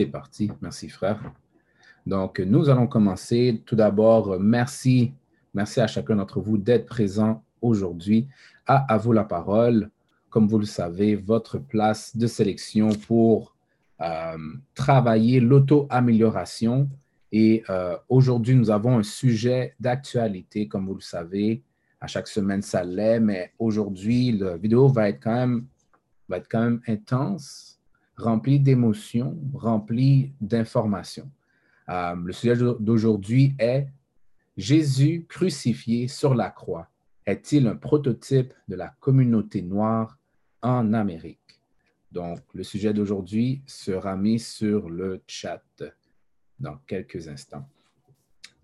C'est parti. Merci, frère. Donc, nous allons commencer. Tout d'abord, merci. Merci à chacun d'entre vous d'être présent aujourd'hui. À, à vous la parole. Comme vous le savez, votre place de sélection pour euh, travailler l'auto-amélioration. Et euh, aujourd'hui, nous avons un sujet d'actualité, comme vous le savez. À chaque semaine, ça l'est, mais aujourd'hui, la vidéo va être quand même, va être quand même intense, remplie d'émotions, remplie d'informations. Euh, le sujet d'aujourd'hui est Jésus crucifié sur la croix est-il un prototype de la communauté noire en Amérique? Donc, le sujet d'aujourd'hui sera mis sur le chat dans quelques instants.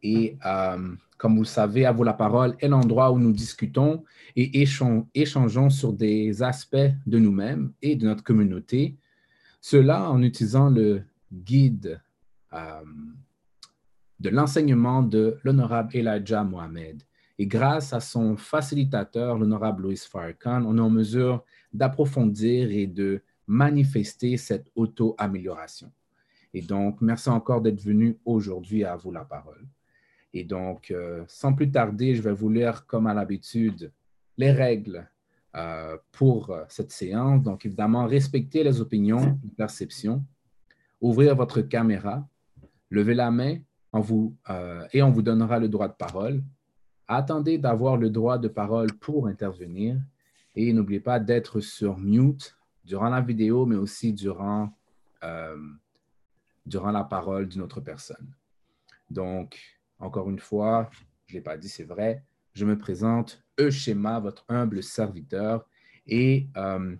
Et euh, comme vous le savez, à vous la parole est l'endroit où nous discutons et échangeons sur des aspects de nous-mêmes et de notre communauté, cela en utilisant le guide euh, de l'enseignement de l'honorable Elijah Mohamed. Et grâce à son facilitateur, l'honorable Louis Farrakhan, on est en mesure d'approfondir et de manifester cette auto-amélioration. Et donc, merci encore d'être venu aujourd'hui à vous la parole. Et donc, euh, sans plus tarder, je vais vous lire, comme à l'habitude, les règles euh, pour euh, cette séance. Donc, évidemment, respecter les opinions, les perceptions, ouvrir votre caméra, lever la main en vous, et on vous donnera le droit de parole. Attendez d'avoir le droit de parole pour intervenir et n'oubliez pas d'être sur mute durant la vidéo, mais aussi durant, euh, durant la parole d'une autre personne. Donc, encore une fois, je ne l'ai pas dit, c'est vrai, je me présente, Euschema, votre humble serviteur, et euh,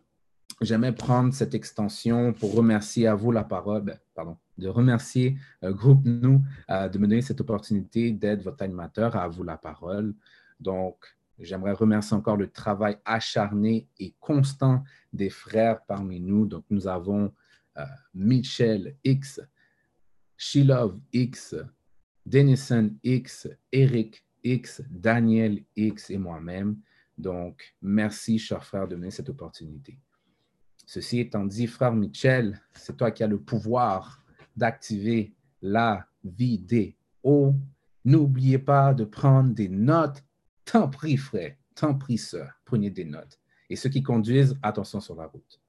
j'aimerais prendre cette extension pour remercier à vous la parole, ben, pardon, de remercier euh, Groupe Nous de me donner cette opportunité d'être votre animateur, à vous la parole. Donc, J'aimerais remercier encore le travail acharné et constant des frères parmi nous. Donc, nous avons euh, Michel X, Shilov X, Denison X, Eric X, Daniel X et moi-même. Donc, merci, chers frères, de donner cette opportunité. Ceci étant dit, frère Michel, c'est toi qui as le pouvoir d'activer la vidéo. N'oubliez pas de prendre des notes Tant pris, frère, tant pris, sœur, prenez des notes. Et ceux qui conduisent, attention sur la route.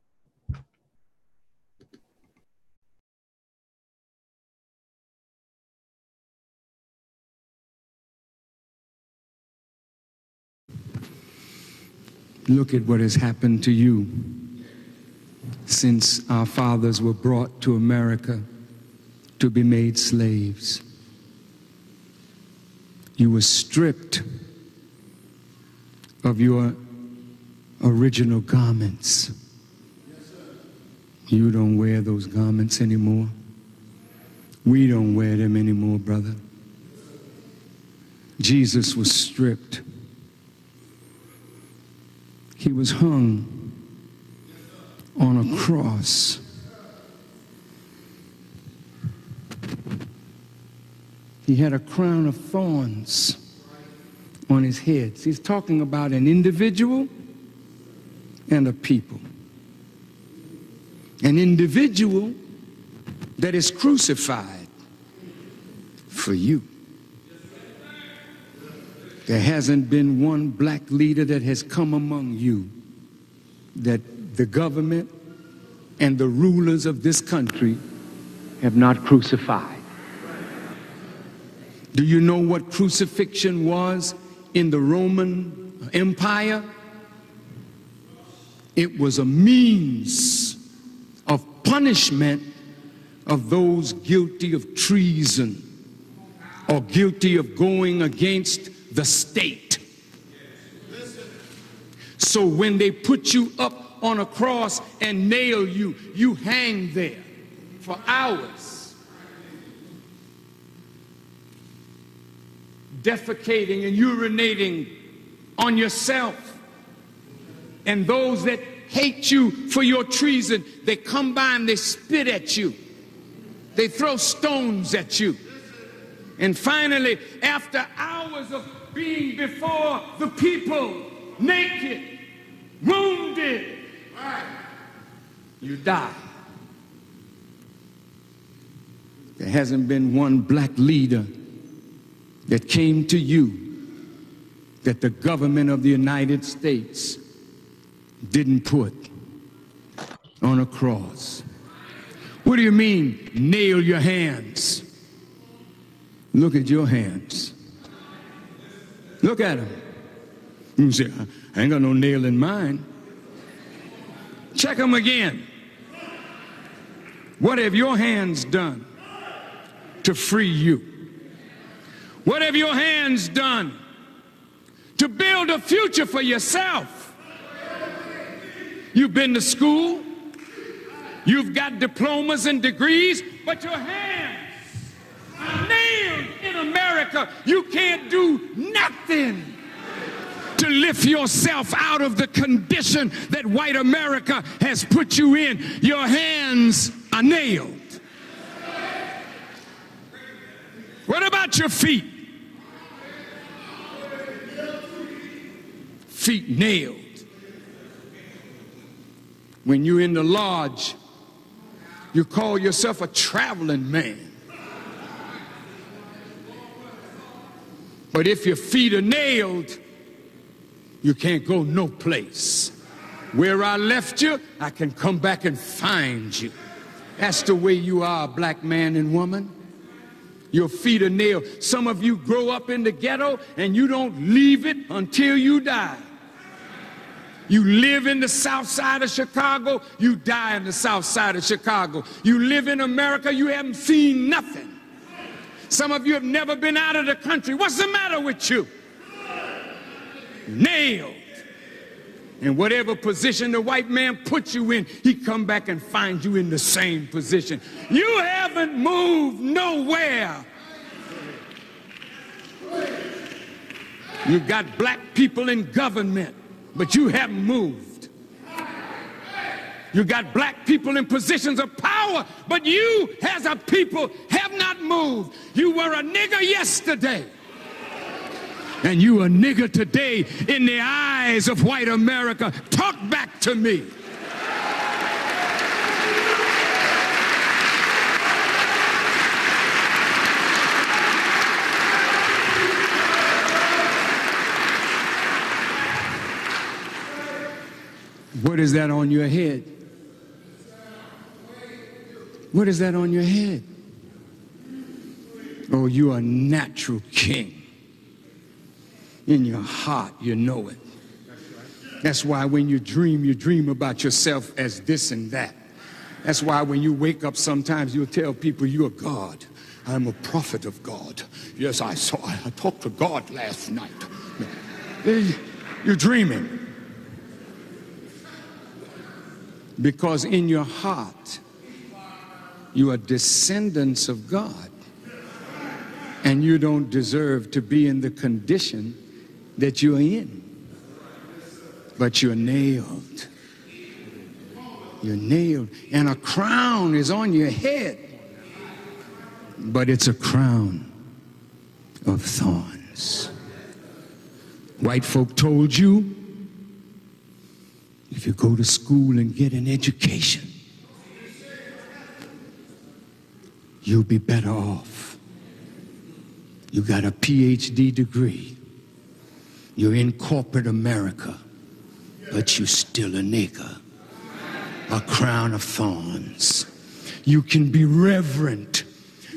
Look at what has happened to you since our fathers were brought to America to be made slaves. You were stripped of your original garments. You don't wear those garments anymore. We don't wear them anymore, brother. Jesus was stripped. He was hung on a cross. He had a crown of thorns on his head. He's talking about an individual and a people. An individual that is crucified for you. There hasn't been one black leader that has come among you that the government and the rulers of this country have not crucified. Do you know what crucifixion was in the Roman Empire, it was a means of punishment of those guilty of treason or guilty of going against the state. So when they put you up on a cross and nail you, you hang there for hours defecating and urinating on yourself. And those that hate you for your treason, they come by and they spit at you. They throw stones at you. And finally, after hours of being before the people, naked, wounded, you die. There hasn't been one black leader that came to you that the government of the United States didn't put on a cross. What do you mean, nail your hands? Look at your hands. Look at them. You say, I ain't got no nail in mine. Check them again. What have your hands done to free you? What have your hands done to build a future for yourself? You've been to school, you've got diplomas and degrees, but your hands America. You can't do nothing to lift yourself out of the condition that white America has put you in. Your hands are nailed. What about your feet? Feet nailed. When you're in the lodge, you call yourself a traveling man. But if your feet are nailed, you can't go no place. Where I left you, I can come back and find you. That's the way you are, black man and woman. Your feet are nailed. Some of you grow up in the ghetto and you don't leave it until you die. You live in the south side of Chicago, you die in the south side of Chicago. You live in America, you haven't seen nothing. Some of you have never been out of the country. What's the matter with you? nailed. And whatever position the white man puts you in, he come back and find you in the same position. You haven't moved nowhere. You got black people in government, but you haven't moved. You got black people in positions of power, but you as a people have not moved. You were a nigger yesterday. And you a nigger today in the eyes of white America. Talk back to me. What is that on your head? What is that on your head? Oh, you are natural king in your heart, you know it. That's why when you dream, you dream about yourself as this and that. That's why when you wake up, sometimes you'll tell people you're God. I'm a prophet of God. Yes, I saw, I talked to God last night. You're dreaming. Because in your heart, you are descendants of God. And you don't deserve to be in the condition that you're in. But you're nailed. You're nailed. And a crown is on your head. But it's a crown of thorns. White folk told you if you go to school and get an education, you'll be better off. You got a PhD degree. You're in corporate America, but you're still a nigger. A crown of thorns. You can be reverend.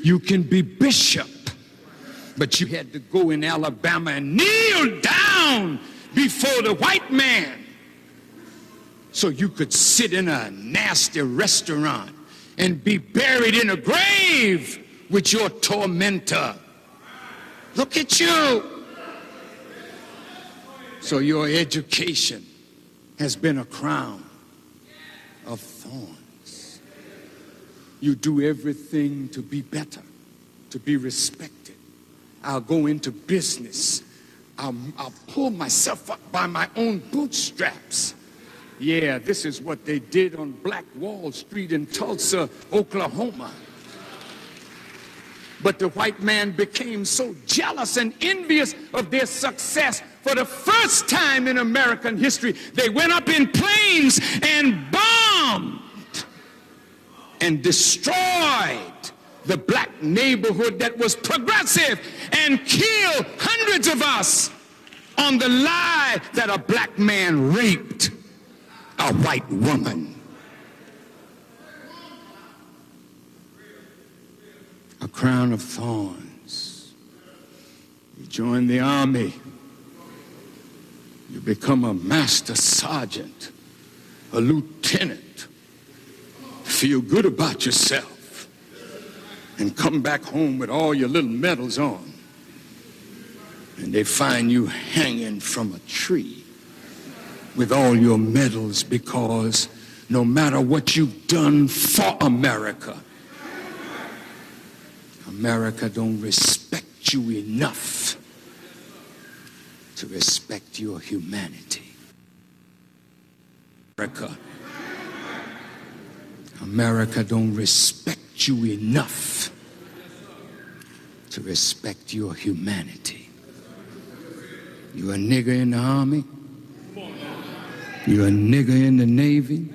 You can be bishop. But you had to go in Alabama and kneel down before the white man so you could sit in a nasty restaurant and be buried in a grave with your tormentor. Look at you. So your education has been a crown of thorns. You do everything to be better, to be respected. I'll go into business. I'll, I'll pull myself up by my own bootstraps. Yeah, this is what they did on Black Wall Street in Tulsa, Oklahoma. But the white man became so jealous and envious of their success for the first time in American history, they went up in planes and bombed and destroyed the black neighborhood that was progressive and killed hundreds of us on the lie that a black man raped a white woman. A crown of thorns. You join the army. You become a master sergeant, a lieutenant. Feel good about yourself. And come back home with all your little medals on. And they find you hanging from a tree with all your medals because no matter what you've done for America, America don't respect you enough to respect your humanity. America, America don't respect you enough to respect your humanity. You a nigger in the army? You're a nigger in the Navy.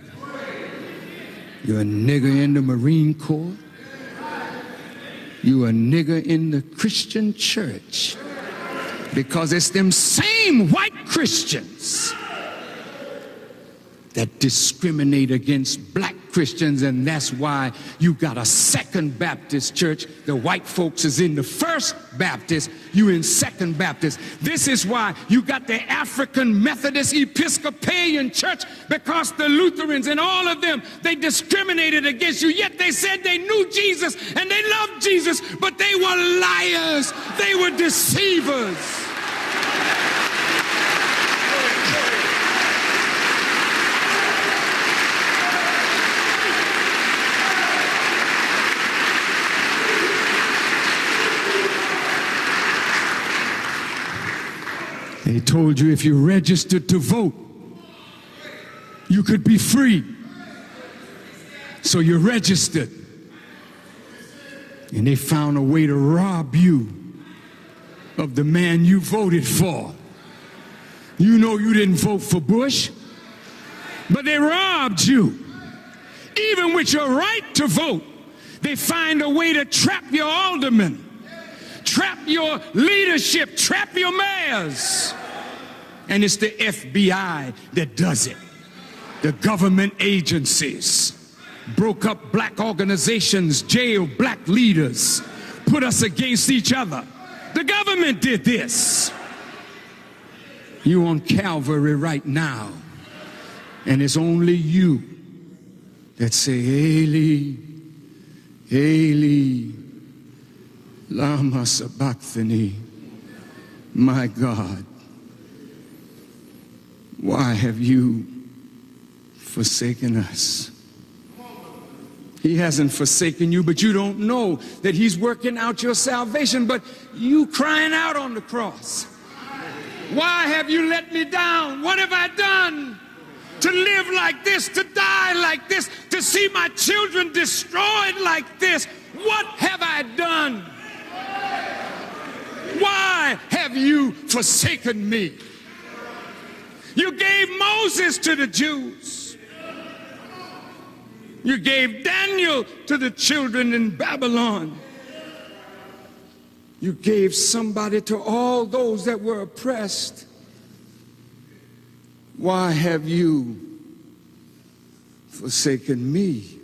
You're a nigger in the Marine Corps. You're a nigger in the Christian church. Because it's them same white Christians that discriminate against black Christians, and that's why you got a second Baptist church. The white folks is in the first Baptist, you in second Baptist. This is why you got the African Methodist Episcopalian church, because the Lutherans and all of them, they discriminated against you, yet they said they knew Jesus and they loved Jesus, but they were liars, they were deceivers. They told you if you registered to vote, you could be free. So you registered. And they found a way to rob you of the man you voted for. You know you didn't vote for Bush, but they robbed you. Even with your right to vote, they find a way to trap your aldermen trap your leadership, trap your mayors. And it's the FBI that does it. The government agencies broke up black organizations, jailed black leaders, put us against each other. The government did this. You on Calvary right now, and it's only you that say, Eli, Eli, Lama Sabachthani, my God, why have you forsaken us? He hasn't forsaken you, but you don't know that He's working out your salvation. But you crying out on the cross, Why have you let me down? What have I done? To live like this, to die like this, to see my children destroyed like this. What have I done? Why have you forsaken me? You gave Moses to the Jews. You gave Daniel to the children in Babylon. You gave somebody to all those that were oppressed. Why have you forsaken me?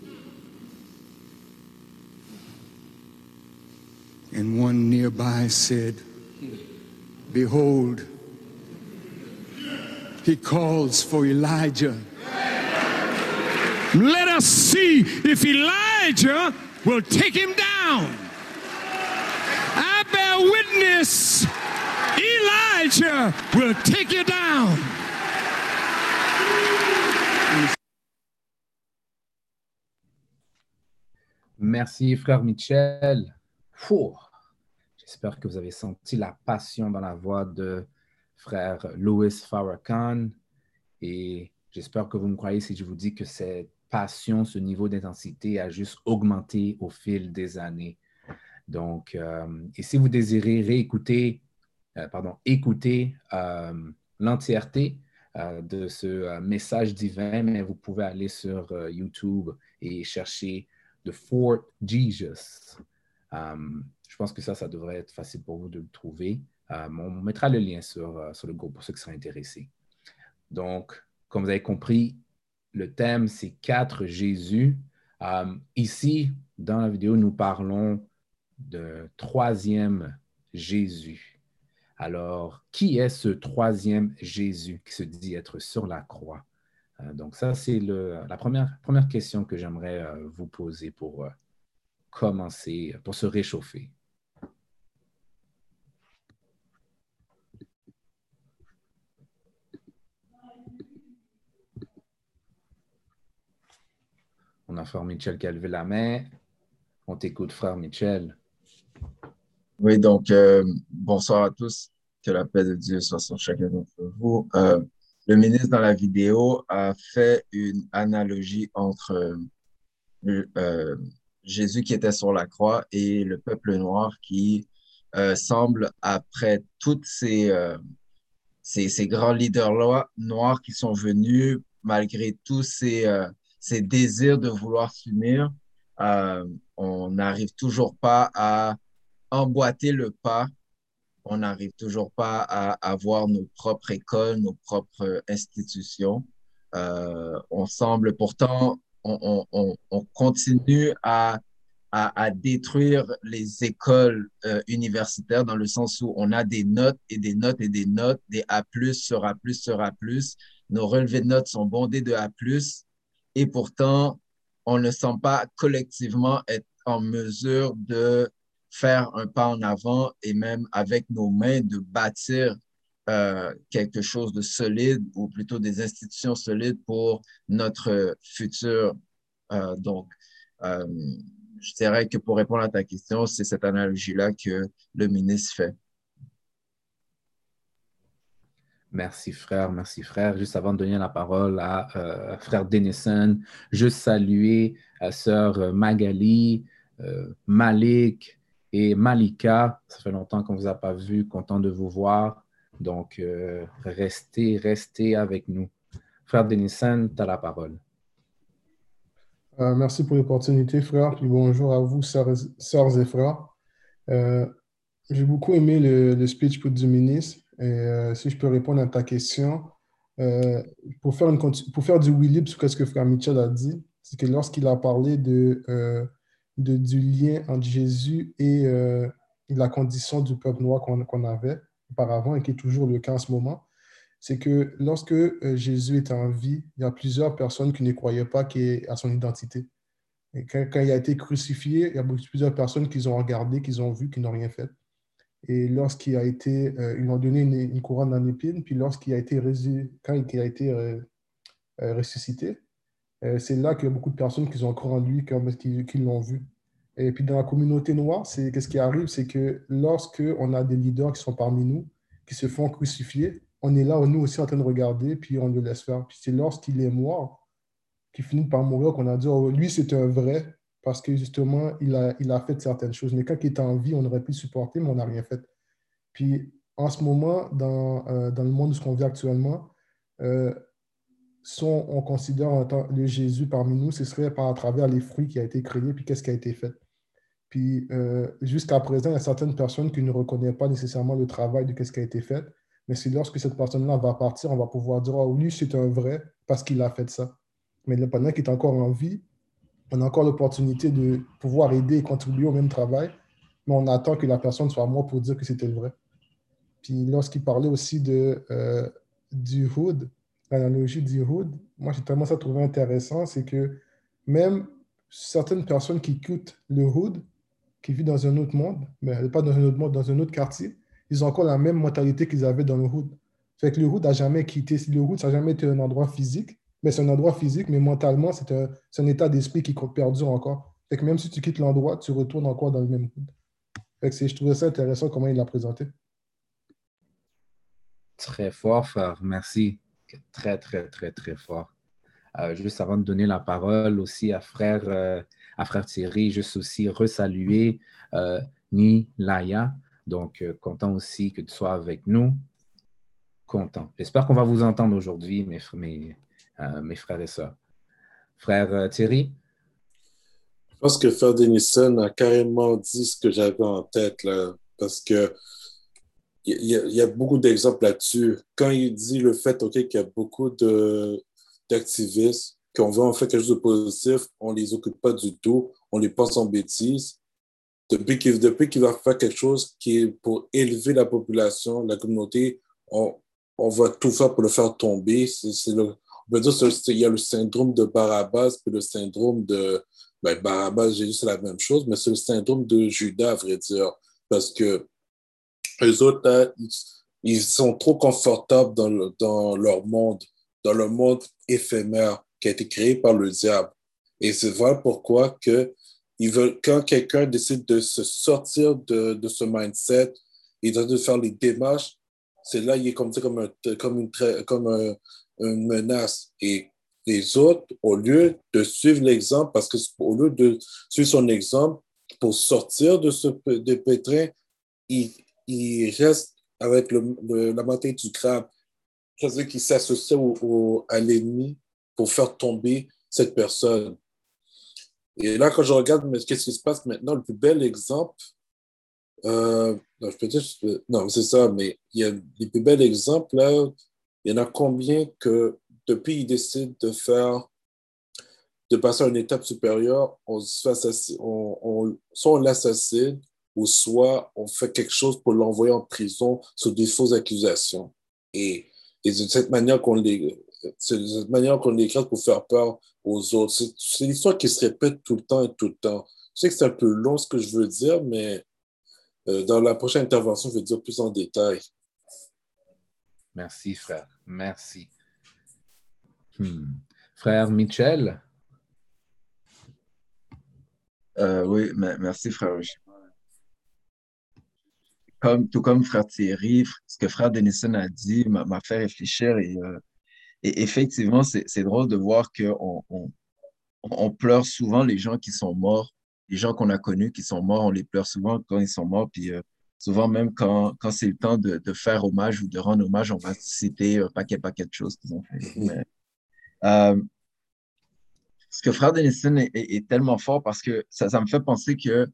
And one nearby said, Behold, he calls for Elijah. Let us see if Elijah will take him down. I bear witness, Elijah will take you down. Merci, frère Michel. J'espère que vous avez senti la passion dans la voix de frère Louis Farrakhan. Et j'espère que vous me croyez si je vous dis que cette passion, ce niveau d'intensité a juste augmenté au fil des années. Donc, euh, et si vous désirez réécouter, euh, pardon, écouter euh, l'entièreté de ce message divin, vous pouvez aller sur YouTube et chercher The Fort Jesus je pense que ça, ça devrait être facile pour vous de le trouver. on mettra le lien sur, sur le groupe pour ceux qui seraient intéressés. Donc, comme vous avez compris, le thème, c'est quatre Jésus. ici, dans la vidéo, nous parlons de troisième Jésus. Alors, qui est ce troisième Jésus qui se dit être sur la croix? Euh, donc, ça, c'est la première, première question que j'aimerais euh, vous poser pour euh, commencer, pour se réchauffer. On a frère Michel qui a levé la main. On t'écoute, frère Michel. Oui, donc, euh, bonsoir à tous. Que la paix de Dieu soit sur chacun d'entre vous. Euh, le ministre, dans la vidéo, a fait une analogie entre euh, Jésus qui était sur la croix et le peuple noir qui semble, après toutes ces, ces, ces, grands leaders noirs qui sont venus, malgré tous ces, ces désirs de vouloir s'unir, on n'arrive toujours pas à emboîter le pas. On n'arrive toujours pas à avoir nos propres écoles, nos propres institutions. Euh, on semble pourtant, on, continue à, à, détruire les écoles euh, universitaires dans le sens où on a des notes et des notes et des notes, des A+, sur A+, sur A+. Nos relevés de notes sont bondés de A+, et pourtant, on ne semble pas collectivement être en mesure de faire un pas en avant et même avec nos mains de bâtir euh, quelque chose de solide ou plutôt des institutions solides pour notre futur. Euh, donc, euh, je dirais que pour répondre à ta question, c'est cette analogie-là que le ministre fait. Merci frère, merci frère. Juste avant de donner la parole à frère Denison, je saluer à sœur Magali, Malik, et Malika, ça fait longtemps qu'on ne vous a pas vu, content de vous voir. Donc, euh, restez, restez avec nous. Frère Denison, tu as la parole. Euh, merci pour l'opportunité, frère. Puis bonjour à vous, sœurs, et frères. Euh, j'ai beaucoup aimé le, speech du ministre. Et si je peux répondre à ta question, pour, faire une, pour faire du Willy sur ce que frère Mitchell a dit, c'est que lorsqu'il a parlé du lien entre Jésus et la condition du peuple noir qu'on avait auparavant et qui est toujours le cas en ce moment, c'est que lorsque euh, Jésus était en vie, il y a plusieurs personnes qui ne croyaient pas à son identité. Et quand, il a été crucifié, il y a plusieurs personnes qui ont regardé, qui ont vu, qui n'ont rien fait. Et lorsqu'il a été, euh, ils ont donné une, couronne en épine, puis lorsqu'il a été, quand il a été ressuscité, euh, c'est là qu'il y a beaucoup de personnes qui ont cru en lui, qui l'ont vu. Et puis dans la communauté noire, c'est qu'est-ce qui arrive, c'est que lorsque on a des leaders qui sont parmi nous, qui se font crucifier, on est là, nous aussi, en train de regarder, puis on le laisse faire. Puis c'est lorsqu'il est mort, qu'il finit par mourir, qu'on a dit, oh, lui, c'est un vrai, parce que justement, il a, il a fait certaines choses. Mais quand il était en vie, on aurait pu supporter, mais on n'a rien fait. Puis en ce moment, dans, euh, dans le monde où on vit actuellement, euh, si on, considère le Jésus parmi nous, ce serait par à travers les fruits qui a été créé, puis qu'est-ce qui a été fait. Puis euh, jusqu'à présent, il y a certaines personnes qui ne reconnaissent pas nécessairement le travail de ce qui a été fait, mais c'est lorsque cette personne-là va partir, on va pouvoir dire, oh, lui, c'est un vrai parce qu'il a fait ça. Mais pendant qu'il est encore en vie, on a encore l'opportunité de pouvoir aider et contribuer au même travail, mais on attend que la personne soit morte pour dire que c'était le vrai. Puis lorsqu'il parlait aussi de, euh, du hood, l'analogie du hood, moi j'ai tellement ça trouvé intéressant, c'est que même certaines personnes qui quittent le hood, qui vivent dans un autre monde, mais pas dans un autre monde, dans un autre quartier, ils ont encore la même mentalité qu'ils avaient dans le hood. Fait que le hood n'a jamais quitté, le hood, ça n'a jamais été un endroit physique, mais c'est un endroit physique, mais mentalement, c'est un, un, état d'esprit qui perdure encore. Fait que même si tu quittes l'endroit, tu retournes encore dans le même hood. Fait que je trouvais ça intéressant comment il l'a présenté. Très fort, frère. Merci très, très, très, très fort. Euh, juste avant de donner la parole aussi à frère, euh, à frère Thierry, juste aussi resaluer euh, Ni Laya. Donc, content aussi que tu sois avec nous. Content. J'espère qu'on va vous entendre aujourd'hui, mes, frères et sœurs. Frère Thierry? pense que Frère Denison a carrément dit ce que j'avais en tête, là, parce que il y, a beaucoup d'exemples là-dessus. Quand il dit le fait ok, qu'il y a beaucoup d'activistes qui ont vraiment fait quelque chose de positif, on les occupe pas du tout, on les pense en bêtises. Depuis qu'il qu'il va faire quelque chose qui est pour élever la population, la communauté, on, on va tout faire pour le faire tomber. C'est le, on peut dire qu'il y a le syndrome de Barabbas puis le syndrome de ben, Barabbas, Jésus, c'est la même chose, mais c'est le syndrome de Judas, à vrai dire. Parce que les autres, ils sont trop confortables dans, dans leur monde, dans le monde éphémère qui a été créé par le diable. Et c'est voilà pourquoi que ils veulent, quand quelqu'un décide de se sortir de, de ce mindset et de faire les démarches, c'est là il est comme, comme, un, comme, une, comme un, une menace. Et les autres, au lieu de suivre l'exemple, parce que au lieu de suivre son exemple pour sortir de ce de pétrin, ils, il reste avec le, la mentalité du crabe. C'est-à-dire qu'il s'associe à l'ennemi pour faire tomber cette personne. Et là, quand je regarde, mais qu'est-ce qui se passe maintenant, le plus bel exemple, euh, non, je peux dire, non, c'est ça, mais il y a les plus bels exemples, là, il y en a combien que depuis ils décident de faire, de passer à une étape supérieure, on, on, on soit on l'assassine, ou soit on fait quelque chose pour l'envoyer en prison sous des fausses accusations. Et, et de cette manière qu'on les, c'est de cette manière qu'on l'écrase pour faire peur aux autres. C'est l'histoire qui se répète tout le temps et tout le temps. Je sais que c'est un peu long ce que je veux dire, mais euh, dans la prochaine intervention, je vais dire plus en détail. Merci, frère. Merci. Hmm. Frère Michel? Euh, oui, merci, frère Comme, tout comme frère Thierry, ce que frère Denison a dit m'a fait réfléchir et euh, et effectivement, c'est drôle de voir qu'on on, on, pleure souvent les gens qui sont morts, les gens qu'on a connus qui sont morts, on les pleure souvent quand ils sont morts. Puis euh, souvent, même quand, quand c'est le temps de, de, faire hommage ou de rendre hommage, on va citer un paquet, paquet de choses qu'ils ont fait. Mais, euh, ce que Frère Denison est, est, tellement fort parce que ça, ça me fait penser que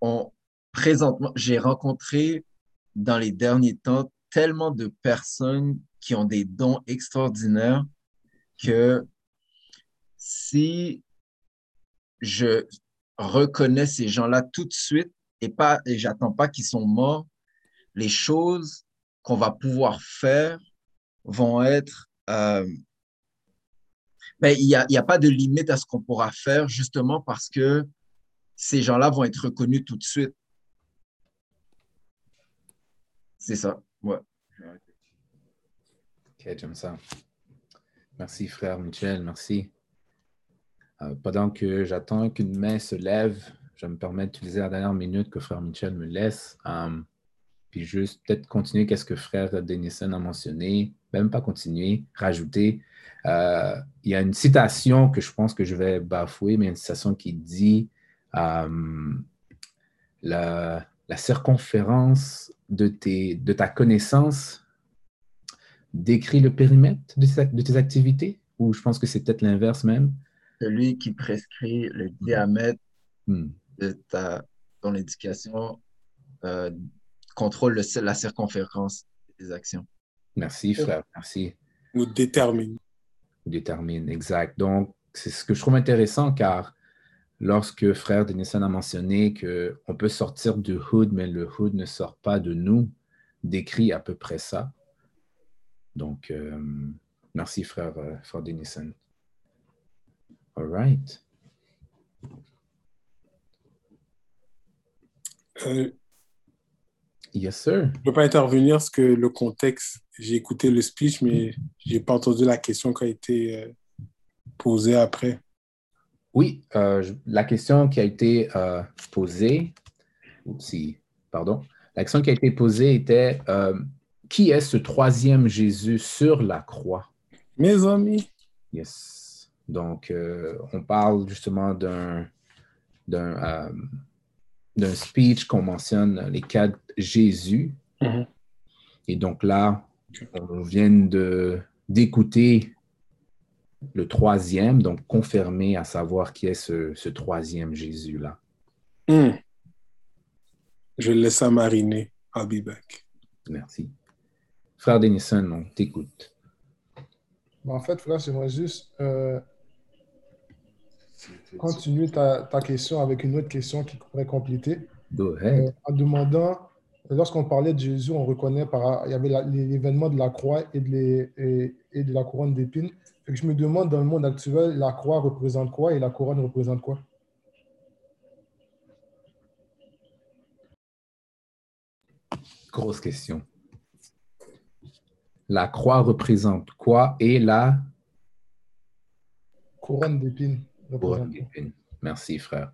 on, présentement, j'ai rencontré dans les derniers temps tellement de personnes qui ont des dons extraordinaires que si je reconnais ces gens-là tout de suite et pas et j'attends pas qu'ils sont morts, les choses qu'on va pouvoir faire vont être euh, ben, il n'y a, a, pas de limite à ce qu'on pourra faire justement parce que ces gens-là vont être reconnus tout de suite. C'est ça, ouais. Ok, j'aime ça. Merci, frère Michel, merci. Euh, pendant que j'attends qu'une main se lève, je me permets d'utiliser la dernière minute que frère Michel me laisse. Euh, puis juste peut-être continuer qu'est-ce que frère Denison a mentionné, même pas continuer, rajouter. Euh, il y a une citation que je pense que je vais bafouer, mais une citation qui dit la, la circonférence de, tes, de ta connaissance décrit le périmètre de tes, activités? Ou je pense que c'est peut-être l'inverse même? Celui qui prescrit le hmm. diamètre hmm. de ta, ton éducation euh, contrôle le, la circonférence des actions. Merci, frère. Merci. Ou détermine. Détermine, exact. Donc, c'est ce que je trouve intéressant car lorsque frère Denison a mentionné qu'on peut sortir du hood, mais le hood ne sort pas de nous, décrit à peu près ça. Donc, euh, merci, frère, euh, frère Denison. All right. Euh, yes, sir. Je ne peux pas intervenir parce que le contexte, j'ai écouté le speech, mais je n'ai pas entendu la question qui a été posée après. Oui, la question qui a été posée, si, pardon, la question qui a été posée était qui est ce troisième Jésus sur la croix? Mes amis. Yes. Donc, euh, on parle justement d'un euh, d'un speech qu'on mentionne les quatre Jésus. Mm-hmm. Et donc là, on vient d'écouter le troisième, donc confirmer à savoir qui est ce, ce troisième Jésus-là. Hmm. Je laisse ça mariner. I'll be back. Merci. Frère Denison, on t'écoute. En fait, frère, j'aimerais juste euh, continuer ta, ta question avec une autre question qui pourrait compléter. Go ahead. Euh, en demandant, lorsqu'on parlait de Jésus, on reconnaît par il y avait l'événement de la croix et de, les- et, et de la couronne d'épines. Fait que je me demande dans le monde actuel, la croix représente quoi et la couronne représente quoi? Grosse question. La croix représente quoi et la Couronne d'épines couronne d'épines? Merci, frère.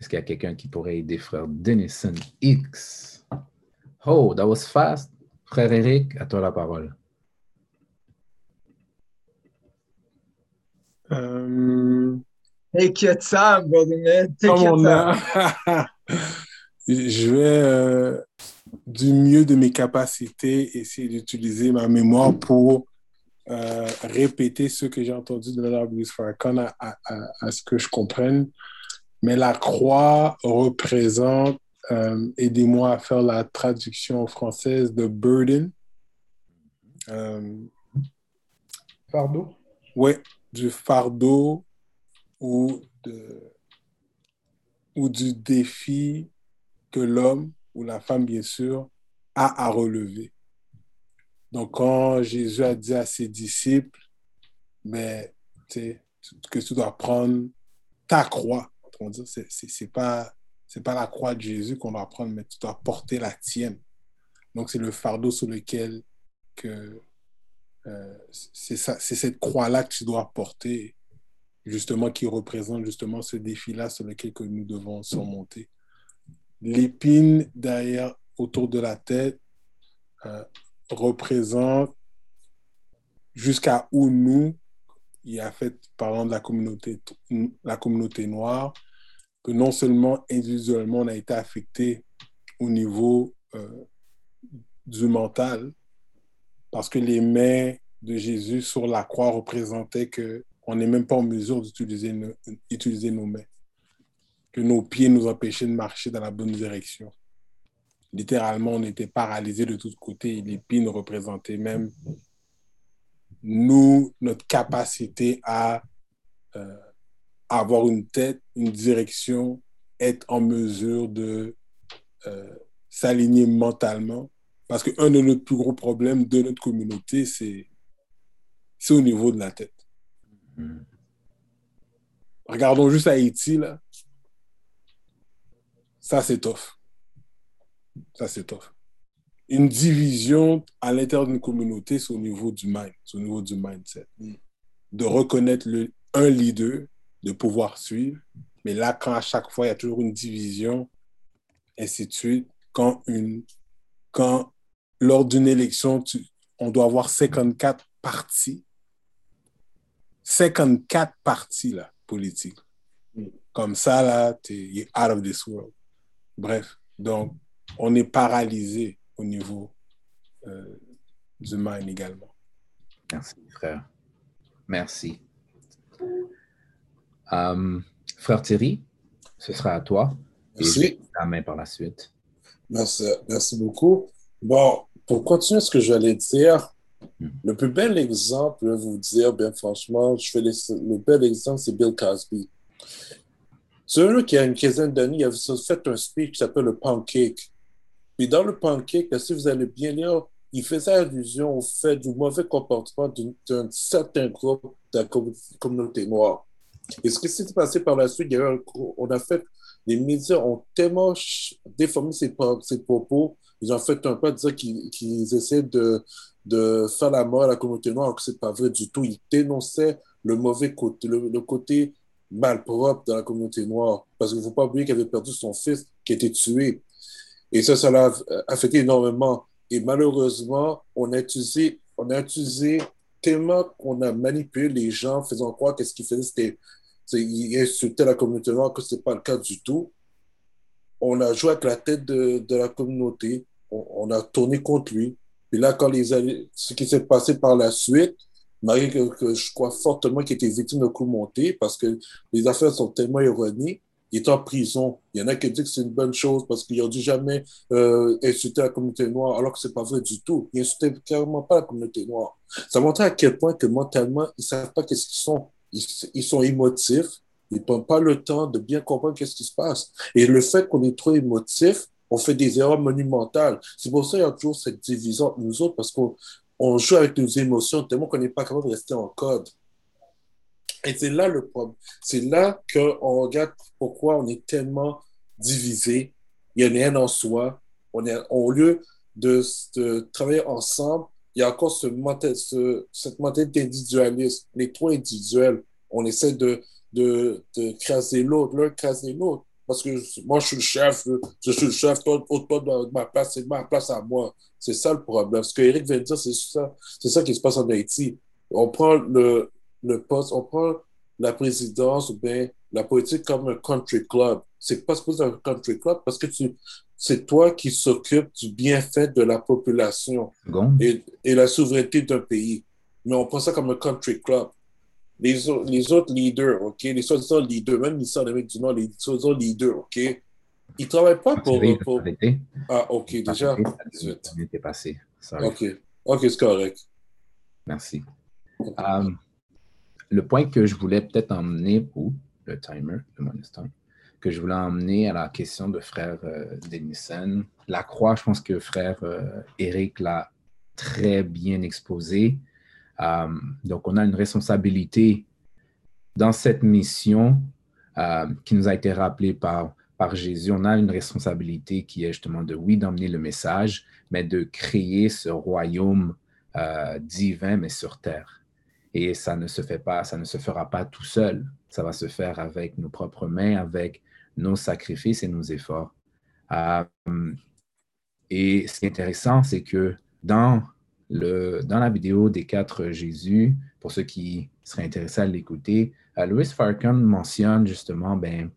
Est-ce qu'il y a quelqu'un qui pourrait aider frère Denison X? Oh, that was fast. Frère Eric, à toi la parole. Take your time, brother man. Take comme your on time. a- je vais, euh, du mieux de mes capacités, essayer d'utiliser ma mémoire pour euh, répéter ce que j'ai entendu de la Bruce Farrakhan à, à- à- à ce que je comprenne. Mais la croix représente, euh, aidez-moi à faire la traduction française de burden. Euh, Fardeau? Du fardeau ou, de, ou du défi que l'homme ou la femme, bien sûr, a à relever. Donc, quand Jésus a dit à ses disciples, mais, que tu dois prendre ta croix, c'est- c'est pas, c'est pas la croix de Jésus qu'on doit prendre, mais tu dois porter la tienne. Donc, c'est le fardeau sur lequel que euh, c'est cette croix-là que tu dois porter, justement, qui représente justement ce défi-là sur lequel que nous devons surmonter. L'épine derrière, autour de la tête, euh, représente jusqu'à où nous, il a fait, parlant de la communauté, la communauté noire, que non seulement individuellement on a été affecté au niveau euh, du mental, parce que les mains de Jésus sur la croix représentaient que on n'est même pas en mesure d'utiliser nos, mains, que nos pieds nous empêchaient de marcher dans la bonne direction. Littéralement, on était paralysés de tous côtés et l'épine représentait même nous, notre capacité à euh, avoir une tête, une direction, être en mesure de euh, s'aligner mentalement. Parce qu'un de nos plus gros problèmes de notre communauté, c'est au niveau de la tête. Mm. Regardons juste Haïti, là. Ça, c'est tough. Ça, c'est tough. Une division à l'intérieur d'une communauté, c'est au niveau du mind, c'est au niveau du mindset. De reconnaître le, un leader, de pouvoir suivre. Mais là, quand à chaque fois, il y a toujours une division, ainsi de suite, quand, une, quand lors d'une élection, tu, on doit avoir 54 partis, 54 partis là, politiques. Comme ça, là, tu es out of this world. Bref, donc, on est paralysé au niveau euh, du mind également. Merci, frère. Merci. Um, frère Thierry, ce sera à toi. Et je Merci. la main par la suite. Merci, merci beaucoup. Bon, pour continuer ce que j'allais dire, Hmm. le plus bel exemple, je vais vous dire, bien franchement, je fais les- le bel exemple, c'est Bill Cosby. Celui qui a une quinzaine d'années, il a fait un speech qui s'appelle le Pancake. Puis dans le Pancake, si vous allez bien lire, il faisait allusion au fait du mauvais comportement d'un certain groupe de la com- communauté noire. Et ce qui s'est passé par la suite, il y a eu un gros- on a fait, les médias ont tellement déformé ses propos, ils ont fait un peu dire qu'ils qu'ils essaient de, de faire la mort à la communauté noire, alors que c'est pas vrai du tout. Ils dénonçaient le mauvais côté, le, côté malpropre de la communauté noire. Parce qu'il ne faut pas oublier qu'il avait perdu son fils qui a été tué. Et ça, ça l'a affecté énormément. Et malheureusement, on a utilisé, on a utilisé tellement qu'on a manipulé les gens, faisant croire que ce qu'ils faisaient, c'était, ils insultaient la communauté noire, que ce n'est pas le cas du tout. On a joué avec la tête de, de la communauté, on, on a tourné contre lui. Et là, quand les, ce qui s'est passé par la suite, Marie, que, je crois fortement qu'il était victime de coups montés parce que les affaires sont tellement erronées. Il est en prison. Il y en a qui disent que c'est une bonne chose parce qu'ils n'ont dû jamais euh, insulter la communauté noire, alors que c'est pas vrai du tout. Ils n'insultaient carrément pas la communauté noire. Ça montre à quel point que mentalement, ils savent pas qu'est-ce qu'ils sont. Ils, ils, sont émotifs. Ils ne prennent pas le temps de bien comprendre qu'est-ce qui se passe. Et le fait qu'on est trop émotif, on fait des erreurs monumentales. C'est pour ça qu'il y a toujours cette division entre nous autres parce qu'on on joue avec nos émotions tellement qu'on n'est pas capable de rester en code. Et c'est là le problème. C'est là qu'on regarde pourquoi on est tellement divisé. Il y a rien en soi. On est, au lieu de, travailler ensemble, il y a encore ce, ce, cette mentalité d'individualisme. Les trois individuels, on essaie de, de, de craser l'autre, l'un craser l'autre. Parce que moi, je suis le chef, je suis le chef, toi, toi, ma place, c'est ma place à moi. C'est ça le problème. Ce que Eric vient de dire, c'est ça, c'est ça qui se passe en Haïti. On prend le, le poste, on prend la présidence ou bien la politique comme un country club. C'est pas supposé un country club parce que tu, c'est toi qui s'occupe du bienfait de la population et, et, la souveraineté d'un pays. Mais on prend ça comme un country club les, les autres leaders, OK, les soi-disant leaders, même les en Amérique du Nord, les soi-disant leaders, OK, ils ne travaillent pas pour. pour... Ah, OK, déjà. C'était passé. OK, OK, c'est correct. Merci. Um, le point que je voulais peut-être emmener, ou le timer mon instant, que je voulais emmener à la question de frère euh, Denison. La croix, je pense que frère euh, Eric l'a très bien exposé. Euh, donc, on a une responsabilité dans cette mission euh, qui nous a été rappelée par, par Jésus. On a une responsabilité qui est justement de, oui, d'emmener le message, mais de créer ce royaume euh, divin, mais sur terre. Et ça ne se fait pas, ça ne se fera pas tout seul. Ça va se faire avec nos propres mains, avec nos sacrifices et nos efforts. et ce qui est intéressant, c'est que dans dans la vidéo des quatre Jésus, pour ceux qui seraient intéressés à l'écouter, euh, Louis Farrakhan mentionne justement ben,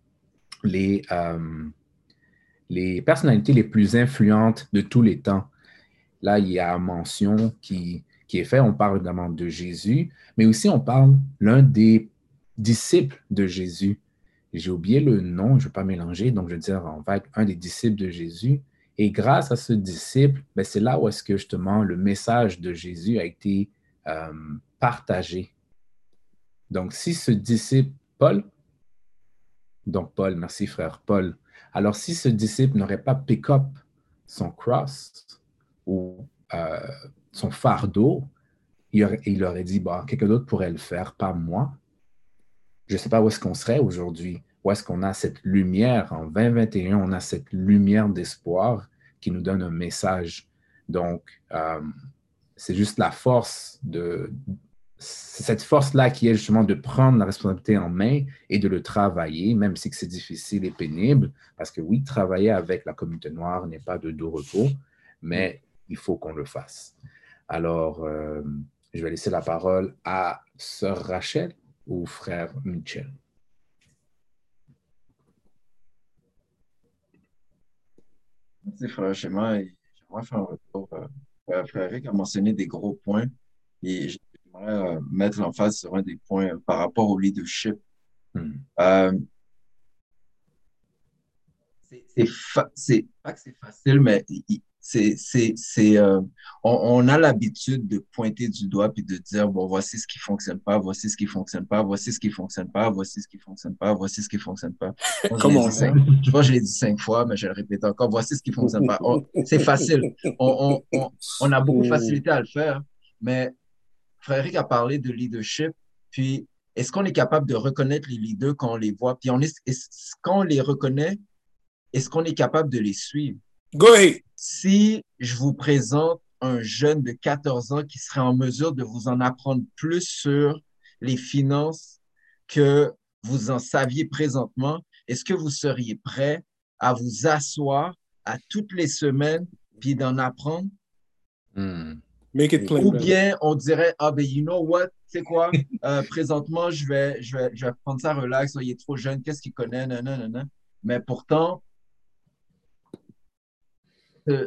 les, euh, les personnalités les plus influentes de tous les temps. Là, il y a mention qui, est faite, on parle évidemment de Jésus, mais aussi on parle l'un des disciples de Jésus. J'ai oublié le nom, je ne vais pas mélanger, donc je vais dire en fait un des disciples de Jésus, et grâce à ce disciple, ben, c'est là où est-ce que justement le message de Jésus a été euh, partagé. Donc, si ce disciple, Paul, donc Paul, merci frère Paul, alors si ce disciple n'aurait pas pick up son cross ou euh, son fardeau, il aurait, dit, bon, quelqu'un d'autre pourrait le faire, pas moi. Je ne sais pas où est-ce qu'on serait aujourd'hui où est-ce qu'on a cette lumière, en 2021, on a cette lumière d'espoir qui nous donne un message. Donc, euh, c'est juste la force de... cette force-là qui est justement de prendre la responsabilité en main et de le travailler, même si c'est difficile et pénible, parce que oui, travailler avec la communauté noire n'est pas de doux repos, mais il faut qu'on le fasse. Alors, euh, je vais laisser la parole à sœur Rachel ou frère Michel. Merci, frère Schéma. J'aimerais faire un retour. Euh, frère Eric a mentionné des gros points et j'aimerais euh, mettre l'emphase sur un des points par rapport au leadership. Euh, c'est pas que c'est facile, mais c'est, c'est, euh, on, a l'habitude de pointer du doigt puis de dire, bon, voici ce qui fonctionne pas, voici ce qui fonctionne pas, voici ce qui fonctionne pas, voici ce qui fonctionne pas, voici ce qui fonctionne pas. Comment ça? Je crois que je l'ai dit cinq fois, mais je le répète encore, voici ce qui fonctionne pas. c'est facile. On, on, on, a beaucoup de facilité à le faire, mais Frédéric a parlé de leadership, puis est-ce qu'on est capable de reconnaître les leaders quand on les voit? Puis on est, quand on les reconnaît, est-ce qu'on est capable de les suivre? Go ahead. Si je vous présente un jeune de 14 ans qui serait en mesure de vous en apprendre plus sur les finances que vous en saviez présentement, est-ce que vous seriez prêt à vous asseoir à toutes les semaines puis d'en apprendre? Hmm. Ou bien on dirait, ah ben, you know what, c'est quoi, euh, présentement, je vais, je, vais, je vais prendre ça relax, il est trop jeune, qu'est-ce qu'il connaît, non, non, non, non. Mais pourtant,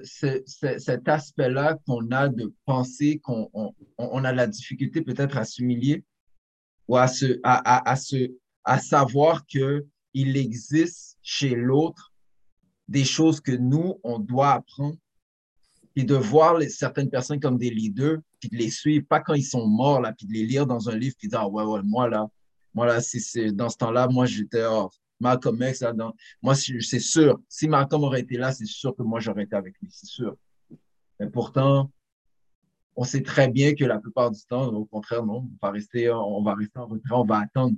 cet aspect-là qu'on a de penser qu'on on, a la difficulté peut-être à s'humilier ou à, se, à, à, se, à savoir qu'il existe chez l'autre des choses que nous, on doit apprendre. Et de voir certaines personnes comme des leaders, puis de les suivre, pas quand ils sont morts, là, puis de les lire dans un livre, puis de dire, ah, ouais, ouais, moi, là, moi, là, dans ce temps-là, moi, j'étais, oh, Malcolm X, là, dans, moi, c'est sûr, si Malcolm aurait été là, c'est sûr que moi, j'aurais été avec lui, c'est sûr. Mais pourtant, on sait très bien que la plupart du temps, au contraire, non, on va rester, on va rester en retrait, on va attendre.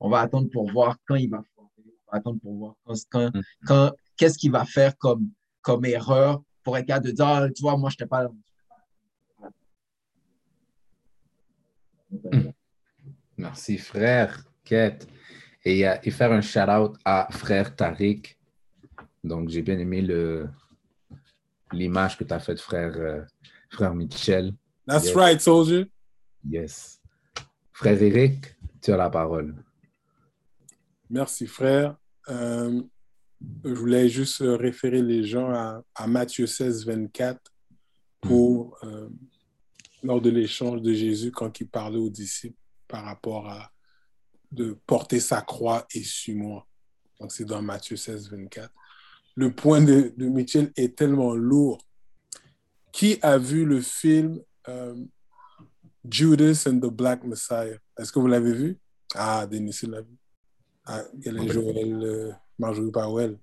On va attendre pour voir quand il va on va attendre pour voir quand, quand, qu'est-ce qu'il va faire comme, comme erreur pour être capable de dire, ah, tu vois, moi, je n'étais pas là. Hmm. Merci, frère Kate. Et, euh, et faire un shout-out à frère Tariq. Donc, j'ai bien aimé l'image que tu as faite, frère, euh, frère Michel. That's right, soldier. Yes. Frère Eric, tu as la parole. Merci, frère. Euh, je voulais juste référer les gens à, à Matthieu 16, 24 pour, euh, lors de l'échange de Jésus quand il parlait aux disciples par rapport à de porter sa croix et suis-moi. Donc, c'est dans Matthieu 16, 24. Le point de, de, Mitchell est tellement lourd. Qui a vu le film euh, Judas and the Black Messiah? Est-ce que vous l'avez vu? Ah, Denis l'a vu. Ah, y a Joël, euh, Marjorie Powell.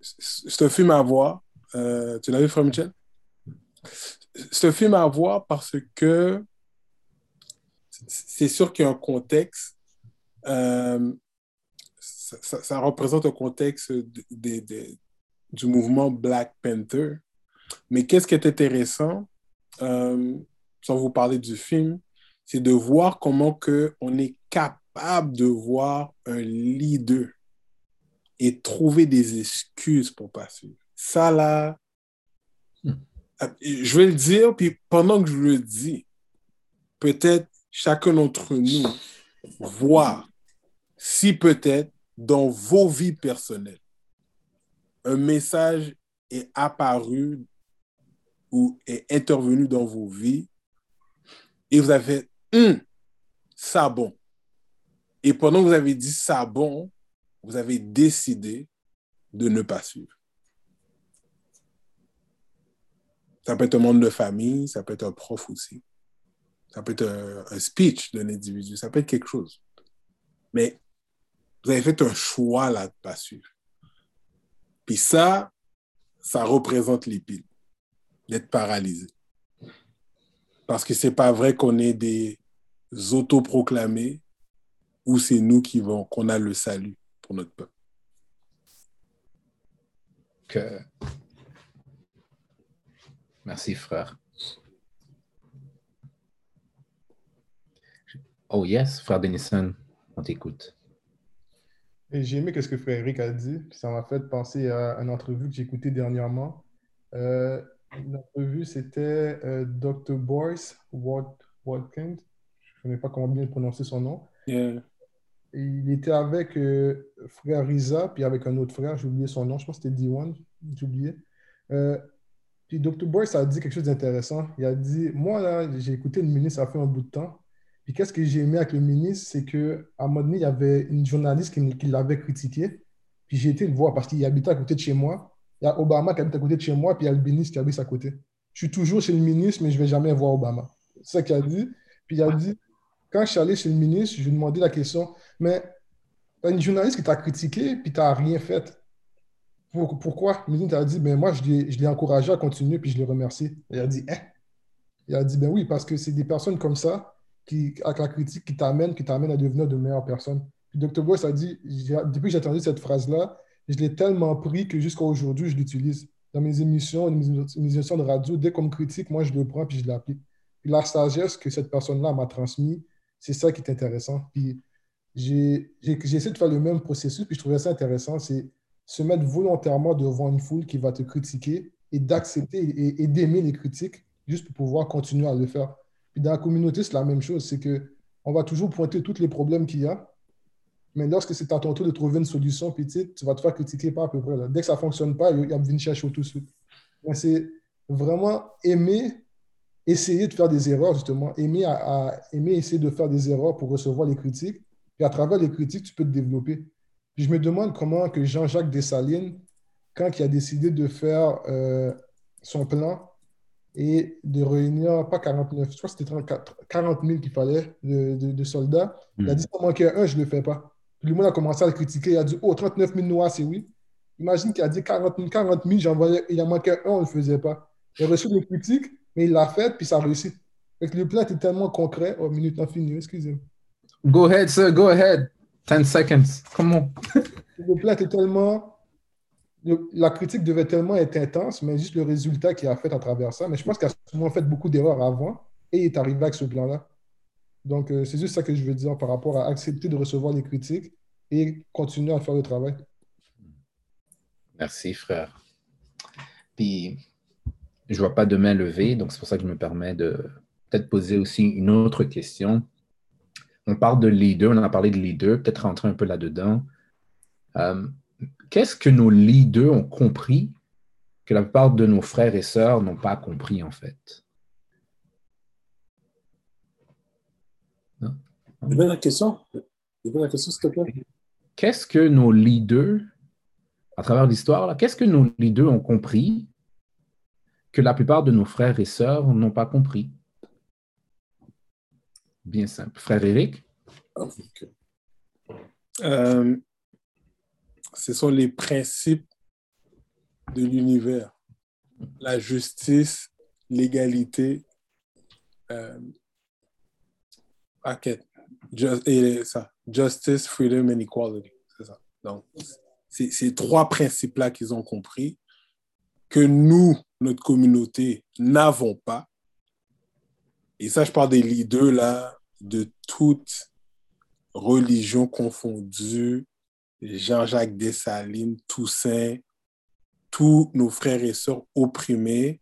C'est un film à voir. Euh, tu l'as vu, Frère Michel? C'est un film à voir parce que c'est sûr qu'il y a un contexte. Euh, ça, représente un contexte du mouvement Black Panther. Mais qu'est-ce qui est intéressant, euh, sans vous parler du film, c'est de voir comment que on est capable de voir un leader et trouver des excuses pour pas suivre. Ça, là, hmm. je vais le dire, puis pendant que je le dis, peut-être chacun d'entre nous voit si peut-être dans vos vies personnelles, un message est apparu ou est intervenu dans vos vies et vous avez hum, ça bon. Et pendant que vous avez dit ça bon, vous avez décidé de ne pas suivre. Ça peut être un membre de famille, ça peut être un prof aussi. Ça peut être un, speech d'un individu, ça peut être quelque chose. Mais vous avez fait un choix là de ne pas suivre. Puis ça, ça représente l'épile, d'être paralysé. Parce que ce n'est pas vrai qu'on est des autoproclamés ou c'est nous qui vont, qu'on a le salut pour notre peuple. Merci, frère. Oh yes, frère Denison, on t'écoute. J'ai aimé ce que frère Eric a dit, ça m'a fait penser à une entrevue que j'ai écoutée dernièrement. Euh, L'entrevue, c'était euh, Dr. Boyce Watkins. Je ne connais pas comment bien prononcer son nom. Yeah il était avec euh, frère Riza, puis avec un autre frère, j'ai oublié son nom, je pense que c'était D1, j'ai oublié. Euh, puis Dr. Boyce a dit quelque chose d'intéressant. Il a dit Moi, là, j'ai écouté le ministre, ça fait un bout de temps. Puis qu'est-ce que j'ai aimé avec le ministre, c'est qu'à un moment donné, il y avait une journaliste qui, l'avait critiqué. Puis j'ai été le voir parce qu'il habitait à côté de chez moi. Il y a Obama qui habite à côté de chez moi, puis il y a le ministre qui habite à côté. Je suis toujours chez le ministre, mais je ne vais jamais voir Obama. C'est ça qu'il a dit. Puis il a dit quand je suis allé chez le ministre, je lui ai demandé la question, mais tu une journaliste qui t'a critiqué, puis tu n'as rien fait. pourquoi? Le ministre a dit, ben moi, je l'ai encouragé à continuer, puis je l'ai remercié. Il a dit, hein? Il a dit, ben oui, parce que c'est des personnes comme ça, qui, avec la critique, qui t'amènent, qui t'amènent à devenir de meilleures personnes. Puis Dr. Boyce a dit, depuis que j'ai entendu cette phrase-là, je l'ai tellement pris que jusqu'à aujourd'hui, je l'utilise. Dans mes émissions, mes émissions de radio, dès qu'on critique, moi, je le prends puis je l'applique. Puis la sagesse que cette personne-là m'a transmise, c'est ça qui est intéressant. Puis j'ai essayé de faire le même processus, puis je trouvais ça intéressant, c'est se mettre volontairement devant une foule qui va te critiquer et d'accepter et, d'aimer les critiques juste pour pouvoir continuer à le faire. Puis dans la communauté, c'est la même chose, c'est que on va toujours pointer tous les problèmes qu'il y a, Mais lorsque c'est à ton tour de trouver une solution petite, tu vas te faire critiquer pas à peu près. Dès que ça ne fonctionne pas, il va venir chercher tout de. C'est vraiment aimer, essayer de faire des erreurs, justement. Aimer, essayer de faire des erreurs pour recevoir les critiques. Et à travers les critiques, tu peux te développer. je me demande comment que Jean-Jacques Dessalines, quand il a décidé de faire euh, son plan, et de réunir, pas 49, je crois que c'était 40 000 qu'il fallait de, soldats. Il a hmm. dit, ça manquait un, je ne le fais pas. Puis le monde a commencé à le critiquer. Il a dit, oh, 39 000 noirs, c'est oui. Imagine qu'il a dit 40 000, 40 000, j'envoyais, il a manqué un, on ne le faisait pas. Il a reçu des critiques, mais il l'a fait, puis ça a réussi. le plan était tellement concret. Oh, minute, en fini, excusez-moi. Go ahead, sir, go ahead. 10 seconds. Comment? le plan était tellement la critique devait tellement être intense, mais juste le résultat qu'il a fait à travers ça. Mais je pense qu'il a souvent fait beaucoup d'erreurs avant et il est arrivé avec ce plan-là. Donc, euh, c'est juste ça que je veux dire par rapport à accepter de recevoir les critiques et continuer à faire le travail. Merci, frère. Puis, je ne vois pas de main levée, donc c'est pour ça que je me permets de peut-être poser aussi une autre question. On parle de leader, on a parlé de leader, peut-être rentrer un peu là-dedans. Euh, qu'est-ce que nos leaders ont compris que la plupart de nos frères et sœurs n'ont pas compris en fait? la question. la question, s'il te plaît. Qu'est-ce que nos leaders, à travers l'histoire, qu'est-ce que nos leaders ont compris que la plupart de nos frères et sœurs n'ont pas compris? Bien simple. Frère Eric? Euh, ce sont les principes de l'univers. La justice, l'égalité, euh, et ça, justice, freedom and equality. C'est ça. Donc, ces trois principes-là qu'ils ont compris que nous, notre communauté, n'avons pas. Et ça, je parle des leaders là, de toutes religions confondues, Jean-Jacques Dessalines, Toussaint, tous nos frères et sœurs opprimés,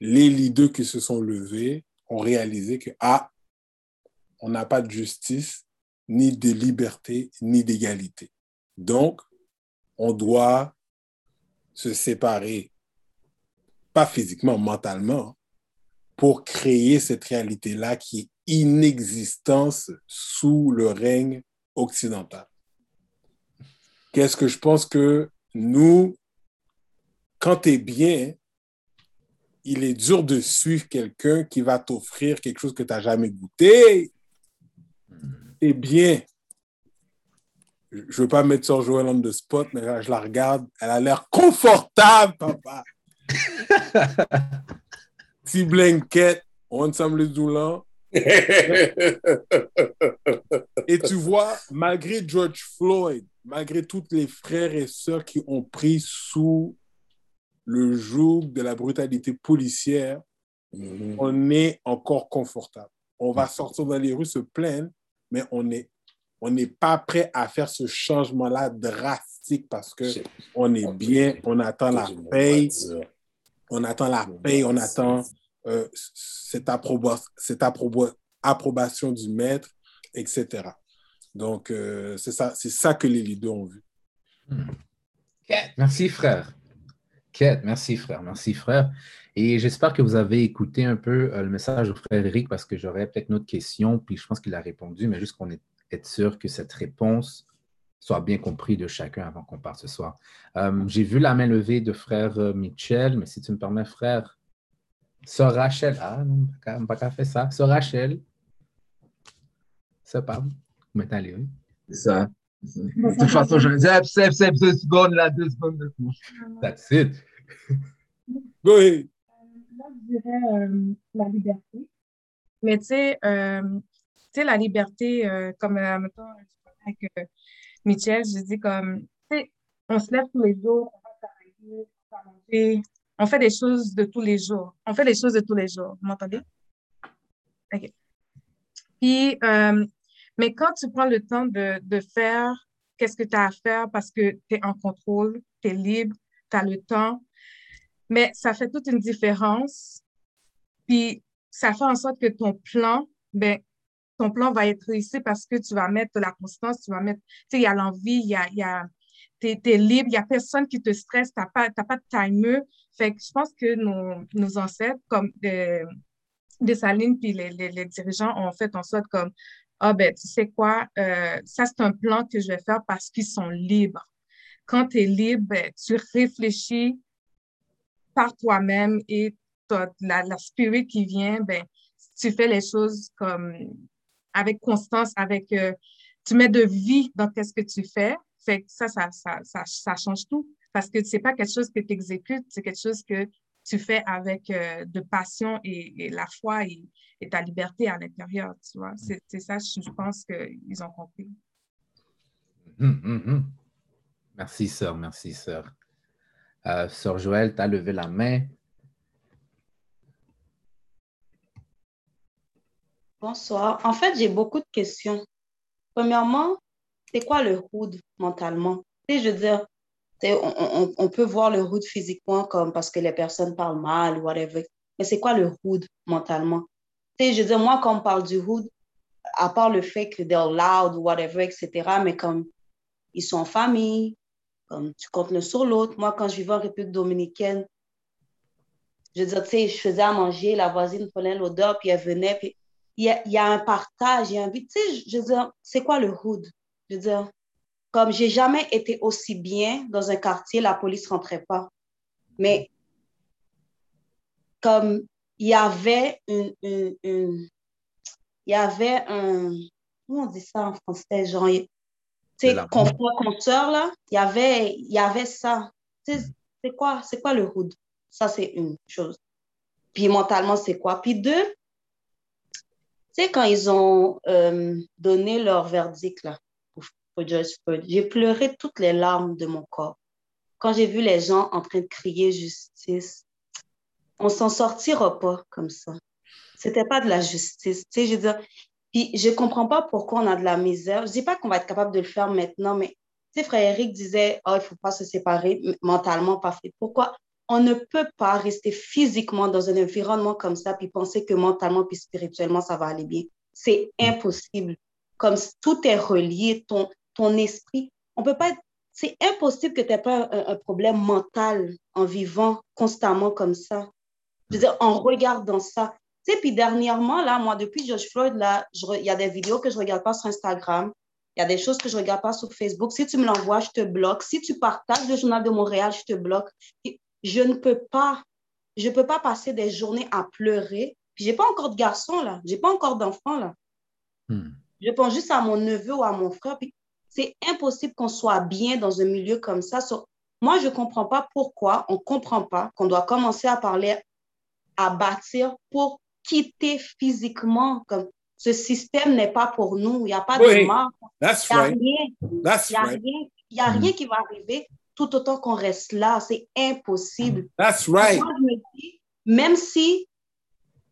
les leaders qui se sont levés ont réalisé que, ah, on n'a pas de justice, ni de liberté, ni d'égalité. Donc, on doit se séparer, pas physiquement, mentalement, pour créer cette réalité-là qui est inexistence sous le règne occidental. Qu'est-ce que je pense que nous, quand tu es bien, il est dur de suivre quelqu'un qui va t'offrir quelque chose que tu n'as jamais goûté. Et bien. Je ne veux pas mettre sur Joël on the spot, mais je la regarde. Elle a l'air confortable, papa. si blanket, on semble doulant. Et tu vois, malgré George Floyd, malgré tous les frères et sœurs qui ont pris sous le joug de la brutalité policière, mhm. on est encore confortable. On va sortir dans les rues se plaindre, mais on n'est on n'est pas prêt à faire ce changement-là drastique parce que on est bien, on attend la paix, on attend la paix, on attend euh, cette, cette approbation du maître, etc. Donc, euh, c'est ça, c'est ça que les leaders ont vu. Hmm. Merci, frère. Kate, merci, frère. Merci, frère. Et j'espère que vous avez écouté un peu euh, le message du frère Eric parce que j'aurais peut-être une autre question, puis je pense qu'il a répondu, mais juste qu'on est être sûr que cette réponse soit bien comprise de chacun avant qu'on parte ce soir. Euh, j'ai vu la main levée de frère Michel, mais si tu me permets, frère, Sœur Rachel, ah non, pas qu'à faire ça. Sœur Rachel, ça parle? C'est ça. De toute façon, je dire, c'est c'est deux secondes là, deux secondes de plus. That's it. Go ahead. Là, je dirais euh, la liberté. Mais tu sais, euh, la liberté, euh, comme euh, mettons, avec euh, Michel, je dis comme, tu sais, on se lève tous les jours, on va travailler, on va manger, on fait des choses de tous les jours. On fait des choses de tous les jours. Vous m'entendez? OK. Puis, euh, mais quand tu prends le temps de, faire qu'est-ce que tu as à faire parce que tu es en contrôle, tu es libre, tu as le temps, mais ça fait toute une différence. Puis ça fait en sorte que ton plan, ben, ton plan va être réussi parce que tu vas mettre de la constance, tu vas mettre, tu sais, il y a l'envie, il y a, y a tu es, libre, il n'y a personne qui te stresse, tu n'as pas, pas de timer. Fait que je pense que nos, nos ancêtres, comme euh, Dessalines puis les, les, les, dirigeants, ont fait en sorte comme, ah ben, tu sais quoi, euh, ça c'est un plan que je vais faire parce qu'ils sont libres. Quand tu es libre, ben, tu réfléchis par toi-même et la, la spirit qui vient, ben, tu fais les choses comme avec constance, avec euh, tu mets de vie dans ce que tu fais. Fait que ça, ça, ça, ça, change tout. Parce que c'est pas quelque chose que tu exécutes, c'est quelque chose que tu fais avec euh, de passion et, la foi et, ta liberté à l'intérieur, tu vois. C'est ça, je pense qu'ils ont compris. Hum, hum. Merci, sœur. Merci, sœur. Euh, sœur Joël, tu as levé la main. Bonsoir. En fait, j'ai beaucoup de questions. Premièrement, c'est quoi le hood mentalement? je veux dire, on, peut voir le hood physiquement comme parce que les personnes parlent mal ou whatever, mais c'est quoi le hood mentalement? je veux dire, moi, quand on parle du hood, à part le fait que they're loud ou whatever, etc., mais comme ils sont en famille, comme tu comptes l'un sur l'autre. Moi, quand je vivais en République dominicaine, je veux dire, tu sais, je faisais à manger, la voisine prenait l'odeur, puis elle venait, puis il y a, un partage, il y a un but. Tu sais, je veux dire, c'est quoi le hood? Je veux dire, comme j'ai jamais été aussi bien dans un quartier, la police rentrait pas. Mais comme il y avait une, une, une il y avait un, comment on dit ça en français, genre, tu sais, confort compteur, là, il y avait, il y avait ça. C'est quoi, c'est quoi le hood? Ça, c'est une chose. Puis mentalement, c'est quoi? Puis deux, tu sais, quand ils ont euh, donné leur verdict, là, George j'ai pleuré toutes les larmes de mon corps. Quand j'ai vu les gens en train de crier justice, on s'en sortira pas comme ça. C'était pas de la justice. Tu sais, je veux puis je comprends pas pourquoi on a de la misère. Je dis pas qu'on va être capable de le faire maintenant, mais tu frère Eric disait, oh, il faut pas se séparer mentalement, pas fait. Pourquoi? on ne peut pas rester physiquement dans un environnement comme ça puis penser que mentalement puis spirituellement ça va aller bien. C'est impossible. Comme tout est relié, ton, ton esprit, on peut pas c'est impossible que tu n'aies pas un, problème mental en vivant constamment comme ça. Je veux dire, en regardant ça. Tu sais, puis dernièrement, là, moi, depuis George Floyd, là, il y a des vidéos que je ne regarde pas sur Instagram. Il y a des choses que je ne regarde pas sur Facebook. Si tu me l'envoies, je te bloque. Si tu partages le journal de Montréal, je te bloque je ne peux pas, je peux pas passer des journées à pleurer. Puis j'ai pas encore de garçon là, j'ai pas encore d'enfant là. Hmm. Je pense juste à mon neveu ou à mon frère. Puis c'est impossible qu'on soit bien dans un milieu comme ça. moi, je comprends pas pourquoi on comprend pas qu'on doit commencer à parler, à bâtir pour quitter physiquement. Comme ce système n'est pas pour nous. Il n'y a pas de marque. Il n'y a, rien. Il y a rien qui va arriver tout autant qu'on reste là. C'est impossible. That's right. même si,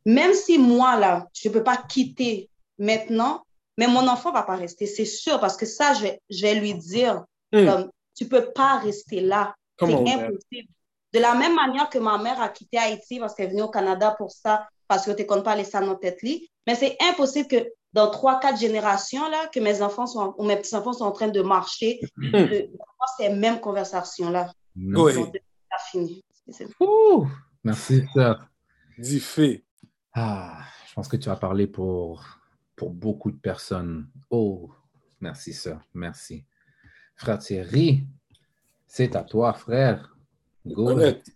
même si moi, là, je ne peux pas quitter maintenant, mais mon enfant ne va pas rester, c'est sûr, parce que ça, je vais, je vais lui dire, hmm. comme, tu ne peux pas rester là. C'est impossible. De la même manière que ma mère a quitté Haïti parce qu'elle est venue au Canada pour ça, parce que tu ne comptes pas les ça dans tête mais c'est impossible que dans trois, quatre générations, là, que mes enfants sont, ou mes petits-enfants sont en train de marcher, mm. de, de ces mêmes conversations-là. Oui. fini. Merci, sœur. Du fait. Ah, je pense que tu as parlé pour, pour beaucoup de personnes. Oh, merci, sœur. Merci. Frère Thierry, c'est à toi, frère.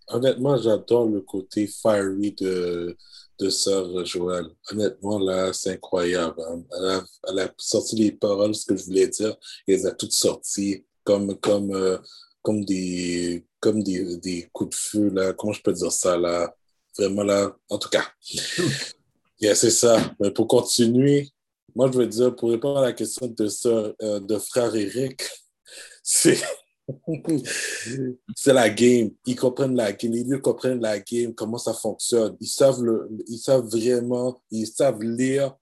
honnêtement, j'adore le côté fiery de, de sœur Joël. Honnêtement, là, c'est incroyable. Hein. Elle a, sorti les paroles, ce que je voulais dire, et elle a toutes sorties comme, comme, euh, comme, des, comme des, des, coups de feu, là. Comment je peux dire ça, là? Vraiment, là, en tout cas. Yeah, c'est ça. Mais pour continuer, moi, je veux dire, pour répondre à la question de, euh, de frère Eric, c'est c'est la game. Ils comprennent la game. Ils comprennent la game, comment ça fonctionne. Ils savent, le, ils savent vraiment, ils savent lire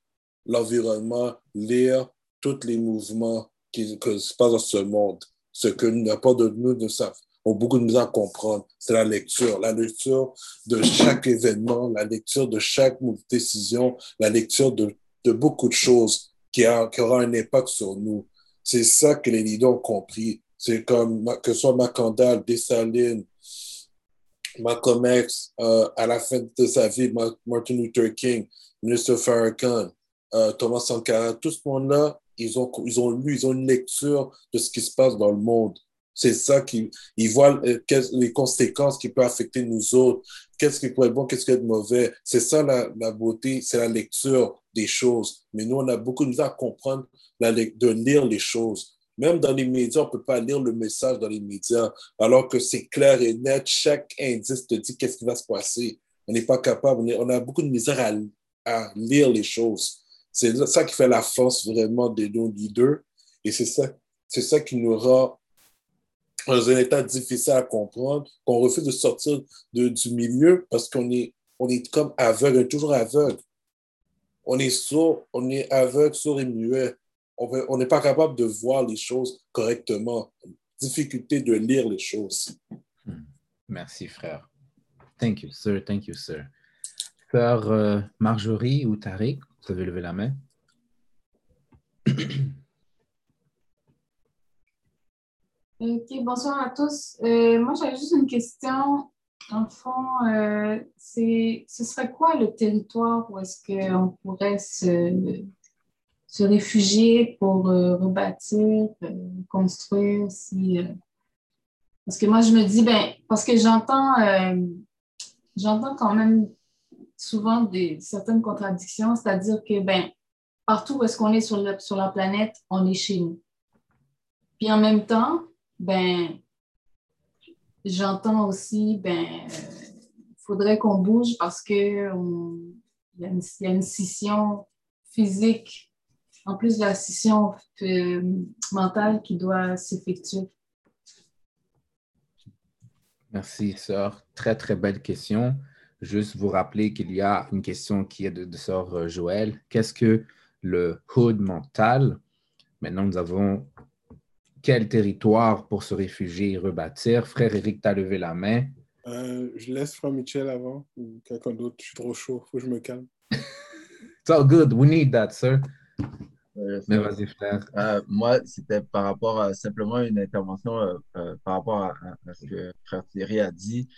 l'environnement, lire tous les mouvements qui, se passent dans ce monde. Ce que n'a pas de nous ne savent ont beaucoup de misère à comprendre, c'est la lecture. La lecture de chaque événement, la lecture de chaque décision, la lecture de de beaucoup de choses qui, a, qui aura un impact sur nous. C'est ça que les leaders ont compris. C'est comme que ce soit Macandal, Dessalines, Malcolm X, euh, à la fin de sa vie, Martin Luther King, Minister Farrakhan, euh, Thomas Sankara, tout ce monde-là, ils ont, ils ont lu, ils ont une lecture de ce qui se passe dans le monde. C'est ça qu'ils ils voient euh, les conséquences qui peuvent affecter nous autres. Qu'est-ce qui peut être bon, qu'est-ce qui peut être mauvais. C'est ça la, la beauté, c'est la lecture des choses. Mais nous, on a beaucoup de misère à comprendre la, de lire les choses. Même dans les médias, on ne peut pas lire le message dans les médias, alors que c'est clair et net. Chaque indice te dit qu'est-ce qui va se passer. On n'est pas capable, on, a beaucoup de misère à, à lire les choses. C'est ça qui fait la force vraiment de nos leaders. Et c'est ça, c'est ça qui nous rend dans un état difficile à comprendre, qu'on refuse de sortir de, du milieu parce qu'on est, on est comme aveugle, toujours aveugle. On est sourd, on est aveugle, sourd et muet. On n'est pas capable de voir les choses correctement. Difficulté de lire les choses. Hmm. Merci, frère. Thank you, sir. Thank you, sir. Sœur euh, Marjorie ou Tariq, vous avez levé la main. Ok, bonsoir à tous. Euh, moi, j'avais juste une question. En fond, euh, ce serait quoi le territoire où est-ce qu'on pourrait se, se réfugier pour euh, rebâtir, construire si, Parce que moi, je me dis, ben, parce que j'entends, j'entends quand même souvent des, certaines contradictions, c'est-à-dire que, ben, partout où est-ce qu'on est sur, sur la planète, on est chez nous. Puis en même temps, ben, j'entends aussi, ben, il faudrait qu'on bouge parce qu'il y, a une scission physique, en plus de la scission euh, mentale qui doit s'effectuer. Merci, sœur. Très, très belle question. Juste vous rappeler qu'il y a une question qui est de, de sœur euh, Joël. Qu'est-ce que le hood mental? Maintenant, nous avons quel territoire pour se réfugier et rebâtir? Frère Eric, tu as levé la main. Euh, je laisse Frère Michel avant ou quelqu'un d'autre. Je suis trop chaud. Faut que je me calme. It's all good. We need that, sir. Mais vas-y, frère. Euh, moi, c'était par rapport à simplement une intervention euh, par rapport à, ce que Frère Thierry a dit.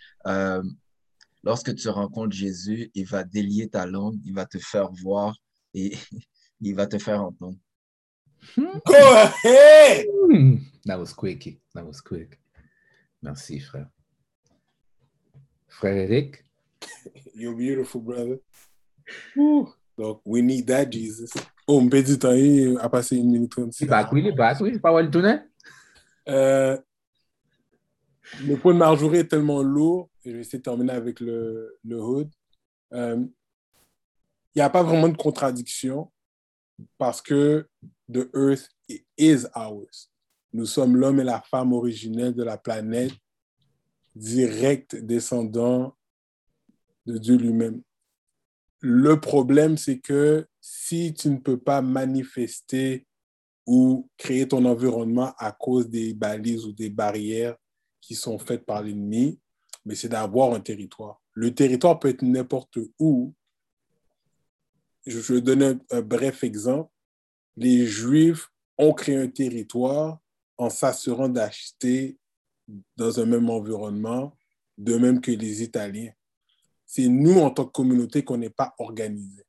lorsque tu rencontres Jésus, il va délier ta langue, il va te faire voir et il va te faire entendre. Go ahead! Hmm. That was quick. That was quick. Merci, frère. Frère Eric? You're beautiful, brother. Donc, we need that, Jesus. Oh, on peut dire temps à passer une minute 36. Bah, oui, il est back, oui, pas le tourner. Euh, le point de Marjorie est tellement lourd, je vais essayer de terminer avec le, le hood. Euh, il n'y a pas vraiment de contradiction parce que the earth is ours. Nous sommes l'homme et la femme originels de la planète, direct descendant de Dieu lui-même. Le problème, c'est que si tu ne peux pas manifester ou créer ton environnement à cause des balises ou des barrières qui sont faites par l'ennemi, mais c'est d'avoir un territoire. Le territoire peut être n'importe où. Je vais donner un bref exemple les Juifs ont créé un territoire en s'assurant d'acheter dans un même environnement, de même que les Italiens. C'est nous, en tant que communauté, qu'on n'est pas organisés.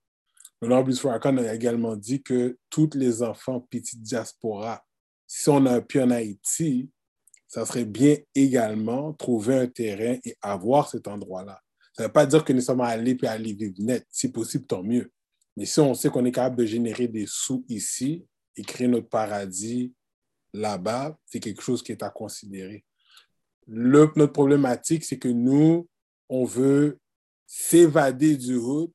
L'honorable Farrakhan a également dit que tous les enfants petits diaspora, si on a un pied en Haïti, ça serait bien également trouver un terrain et avoir cet endroit-là. Ça ne veut pas dire que nous sommes allés puis aller vivre net. Si possible, tant mieux. Mais si on sait qu'on est capable de générer des sous ici et créer notre paradis là-bas, c'est quelque chose qui est à considérer. Notre problématique, c'est que nous, on veut s'évader du hood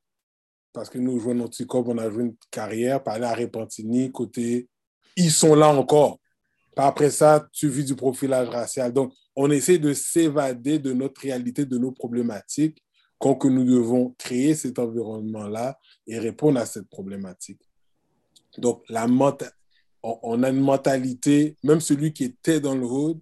parce que nous jouons notre corps, on a joué une carrière, par à Repentini, côté, ils sont là encore. Après ça, tu vis du profilage racial. Donc, on essaie de s'évader de notre réalité, de nos problématiques que nous devons créer cet environnement-là et répondre à cette problématique. Donc, la on, a une mentalité, même celui qui était dans le hood,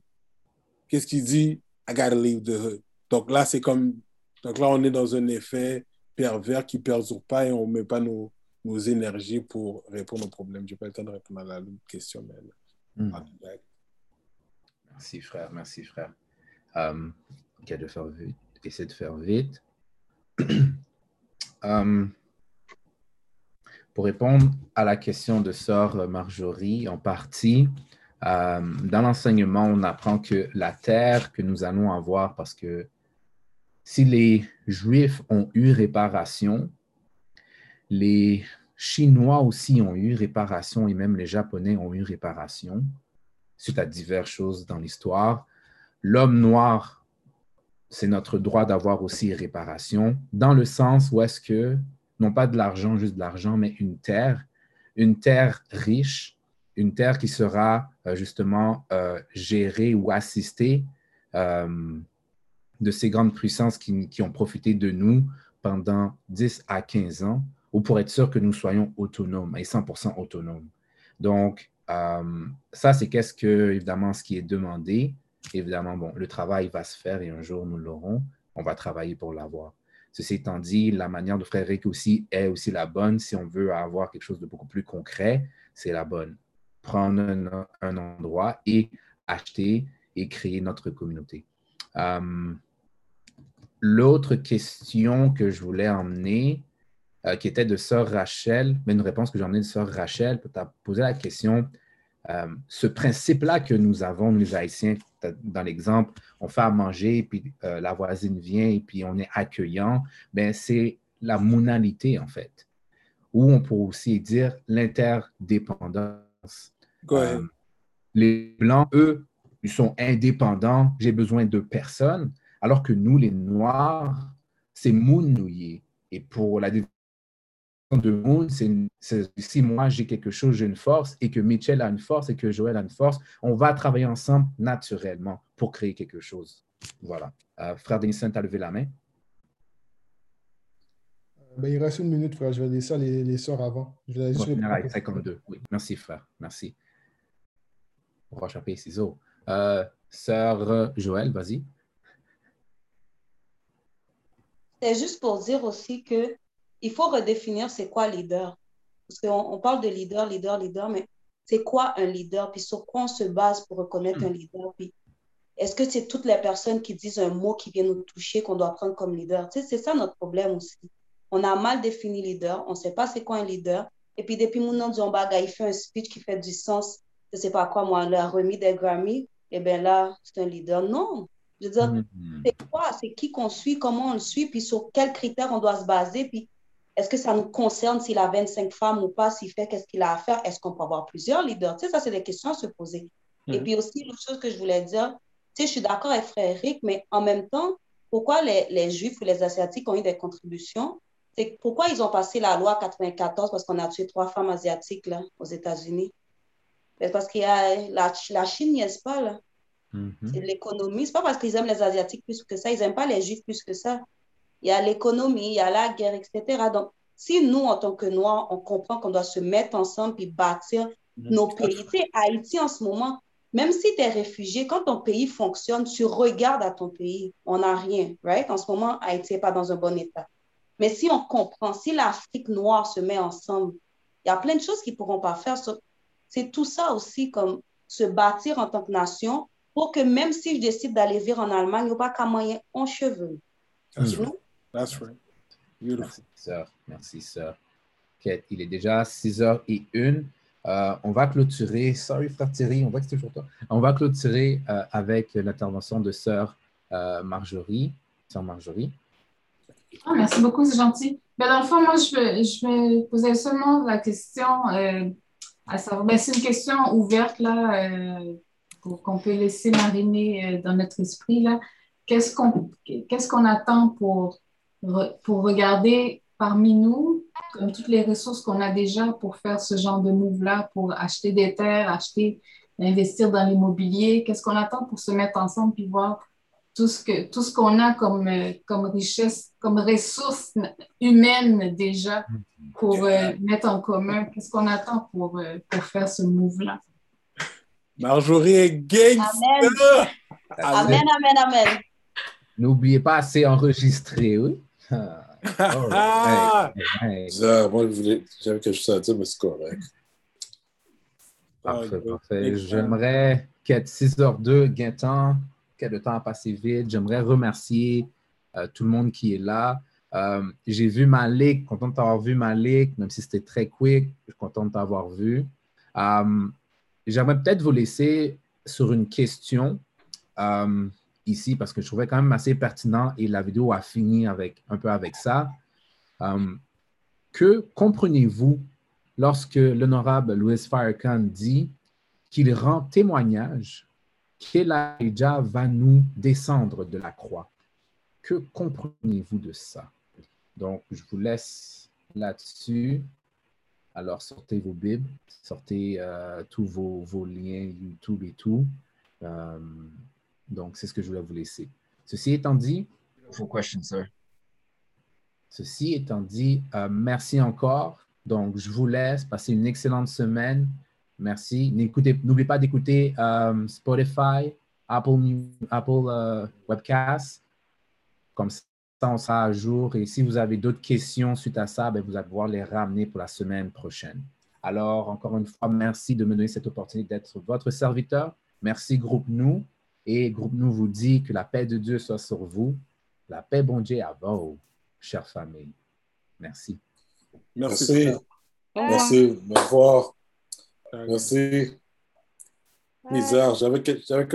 qu'est-ce qu'il dit? I gotta leave the hood. Donc là, c'est comme, donc là, on est dans un effet pervers qui ne perdure pas et on ne met pas nos, nos énergies pour répondre aux problèmes. Je n'ai pas le temps de répondre à la question, mais hmm. Merci, frère. Merci, frère. Um, ok, de faire vite. Essayer de faire vite. um, pour répondre à la question de sœur Marjorie, en partie, euh, dans l'enseignement, on apprend que la terre que nous allons avoir, parce que si les Juifs ont eu réparation, les Chinois aussi ont eu réparation et même les Japonais ont eu réparation suite à diverses choses dans l'histoire. L'homme noir, c'est notre droit d'avoir aussi réparation, dans le sens où est-ce que non pas de l'argent, juste de l'argent, mais une terre, une terre riche, une terre qui sera euh, justement euh, gérée ou assistée euh, de ces grandes puissances qui, qui, ont profité de nous pendant 10 à 15 ans, ou pour être sûr que nous soyons autonomes et 100% autonomes. Donc, ça, c'est qu'est-ce que, évidemment, ce qui est demandé. Évidemment, bon, le travail va se faire et un jour nous l'aurons. On va travailler pour l'avoir. Ceci étant dit, la manière de Frère Rick aussi est aussi la bonne. Si on veut avoir quelque chose de beaucoup plus concret, c'est la bonne. Prendre un, endroit et acheter et créer notre communauté. Euh, l'autre question que je voulais emmener, euh, qui était de Sœur Rachel, mais une réponse que j'ai emmenée de Sœur Rachel, tu as posé la question euh, ce principe-là que nous avons, nous les Haïtiens, dans l'exemple, on fait à manger, puis euh, la voisine vient, et puis on est accueillant, ben, c'est la monalité, en fait. Ou on peut aussi dire l'interdépendance. Euh, les Blancs, eux, ils sont indépendants, j'ai besoin de personne, alors que nous, les Noirs, c'est mounouillé. Et pour la de monde, c'est si moi j'ai quelque chose, j'ai une force, et que Mitchell a une force, et que Joël a une force, on va travailler ensemble naturellement pour créer quelque chose. Voilà. Euh, frère Denison, tu as levé la main? Euh, ben, il reste une minute, frère. Je vais laisser les, les soeurs avant. Je vais juste 52. Oui, merci, frère. Merci. Roche, papier, ciseaux. Euh, sœur Joël, vas-y. C'est juste pour dire aussi que il faut redéfinir c'est quoi leader. Parce qu'on on parle de leader, leader, leader, mais c'est quoi un leader? Puis sur quoi on se base pour reconnaître un leader? Puis est-ce que c'est toutes les personnes qui disent un mot qui vient nous toucher qu'on doit prendre comme leader? Tu sais, c'est ça notre problème aussi. On a mal défini leader, on ne sait pas c'est quoi un leader. Et puis depuis mon nom il fait un speech qui fait du sens. Je ne sais pas quoi, moi, la remis des Grammy. Et eh bien là, c'est un leader. Non. Je veux dire, mm-hmm. c'est quoi? C'est qui qu'on suit, comment on le suit, puis sur quels critères on doit se baser? Puis est-ce que ça nous concerne s'il a 25 femmes ou pas, s'il fait, qu'est-ce qu'il a à faire? Est-ce qu'on peut avoir plusieurs leaders? Tu sais, ça, c'est des questions à se poser. Et mhm. puis aussi, l'autre chose que je voulais dire, tu sais, je suis d'accord avec Frère Eric, mais en même temps, pourquoi les, les, Juifs ou les Asiatiques ont eu des contributions? C'est pourquoi ils ont passé la loi 94 parce qu'on a tué trois femmes asiatiques là, aux États-Unis? Parce qu'il y a la, la Chine n'y est pas là. Mhm. C'est l'économie. C'est pas parce qu'ils aiment les Asiatiques plus que ça. Ils n'aiment pas les Juifs plus que ça il y a l'économie, il y a la guerre, etc. Donc, si nous, en tant que Noirs, on comprend qu'on doit se mettre ensemble et bâtir mhm. nos pays. Tu sais, Haïti, en ce moment, même si tu es réfugié, quand ton pays fonctionne, tu regardes à ton pays. On n'a rien, right? En ce moment, Haïti n'est pas dans un bon état. Mais si on comprend, si l'Afrique noire se met ensemble, il y a plein de choses qu'ils ne pourront pas faire. C'est tout ça aussi, comme se bâtir en tant que nation pour que même si je décide d'aller vivre en Allemagne, il n'y a pas qu'à moyen en cheveux. That's right. Beautiful. Merci, sœur. Merci, sœur. Il est déjà 6 h et 1. Euh, on va clôturer, sorry frère Thierry, on voit que c'est toujours toi. On va clôturer euh, avec l'intervention de sœur euh, Marjorie. Sœur Marjorie. Ah, merci beaucoup, c'est gentil. Mais dans le fond, moi, je vais, je vais poser seulement la question à savoir. Ben, c'est une question ouverte là, pour qu'on peut laisser mariner dans notre esprit là. Qu'est-ce qu'on qu'est-ce qu'on attend pour pour regarder parmi nous, comme toutes les ressources qu'on a déjà pour faire ce genre de move-là, pour acheter des terres, acheter, investir dans l'immobilier, qu'est-ce qu'on attend pour se mettre ensemble puis voir tout ce que tout ce qu'on a comme, comme richesse, comme ressources humaines déjà pour euh, mettre en commun, qu'est-ce qu'on attend pour, euh, pour faire ce move-là? Marjorie est gay! Amen. amen, amen, amen. N'oubliez pas, c'est enregistré, oui. Oh, ah! moi, j'avais quelque chose à dire, mais c'est correct. Parfait, parfait. J'aimerais qu'être 6h02, Gaëtan, que le temps a passé vite. J'aimerais remercier euh, tout le monde qui est là. Euh, j'ai vu Malik, content de t'avoir vu Malik, même si c'était très quick, je suis content de t'avoir vu. Euh, j'aimerais peut-être vous laisser sur une question ici parce que je trouvais quand même assez pertinent et la vidéo a fini avec, un peu avec ça. que comprenez-vous lorsque l'honorable Louis Farrakhan dit qu'il rend témoignage qu'Elijah va nous descendre de la croix? Que comprenez-vous de ça? Donc, je vous laisse là-dessus. Alors, sortez vos Bibles, sortez euh, tous vos, liens YouTube et tout. Euh, donc, c'est ce que je voulais vous laisser. Ceci étant dit, question, sir. Ceci étant dit, euh, merci encore. Donc, je vous laisse. passer une excellente semaine. Merci. N'oubliez pas d'écouter euh, Spotify, Apple, Apple euh, Webcast. Comme ça, on sera à jour. Et si vous avez d'autres questions suite à ça, ben, vous allez pouvoir les ramener pour la semaine prochaine. Alors, encore une fois, merci de me donner cette opportunité d'être votre serviteur. Merci, Groupe Nous. Et Groupe Nous vous dit que la paix de Dieu soit sur vous. La paix, bon Dieu, à vous, chère famille. Merci. Merci. Merci. Au revoir. Merci. Bizarre. J'avais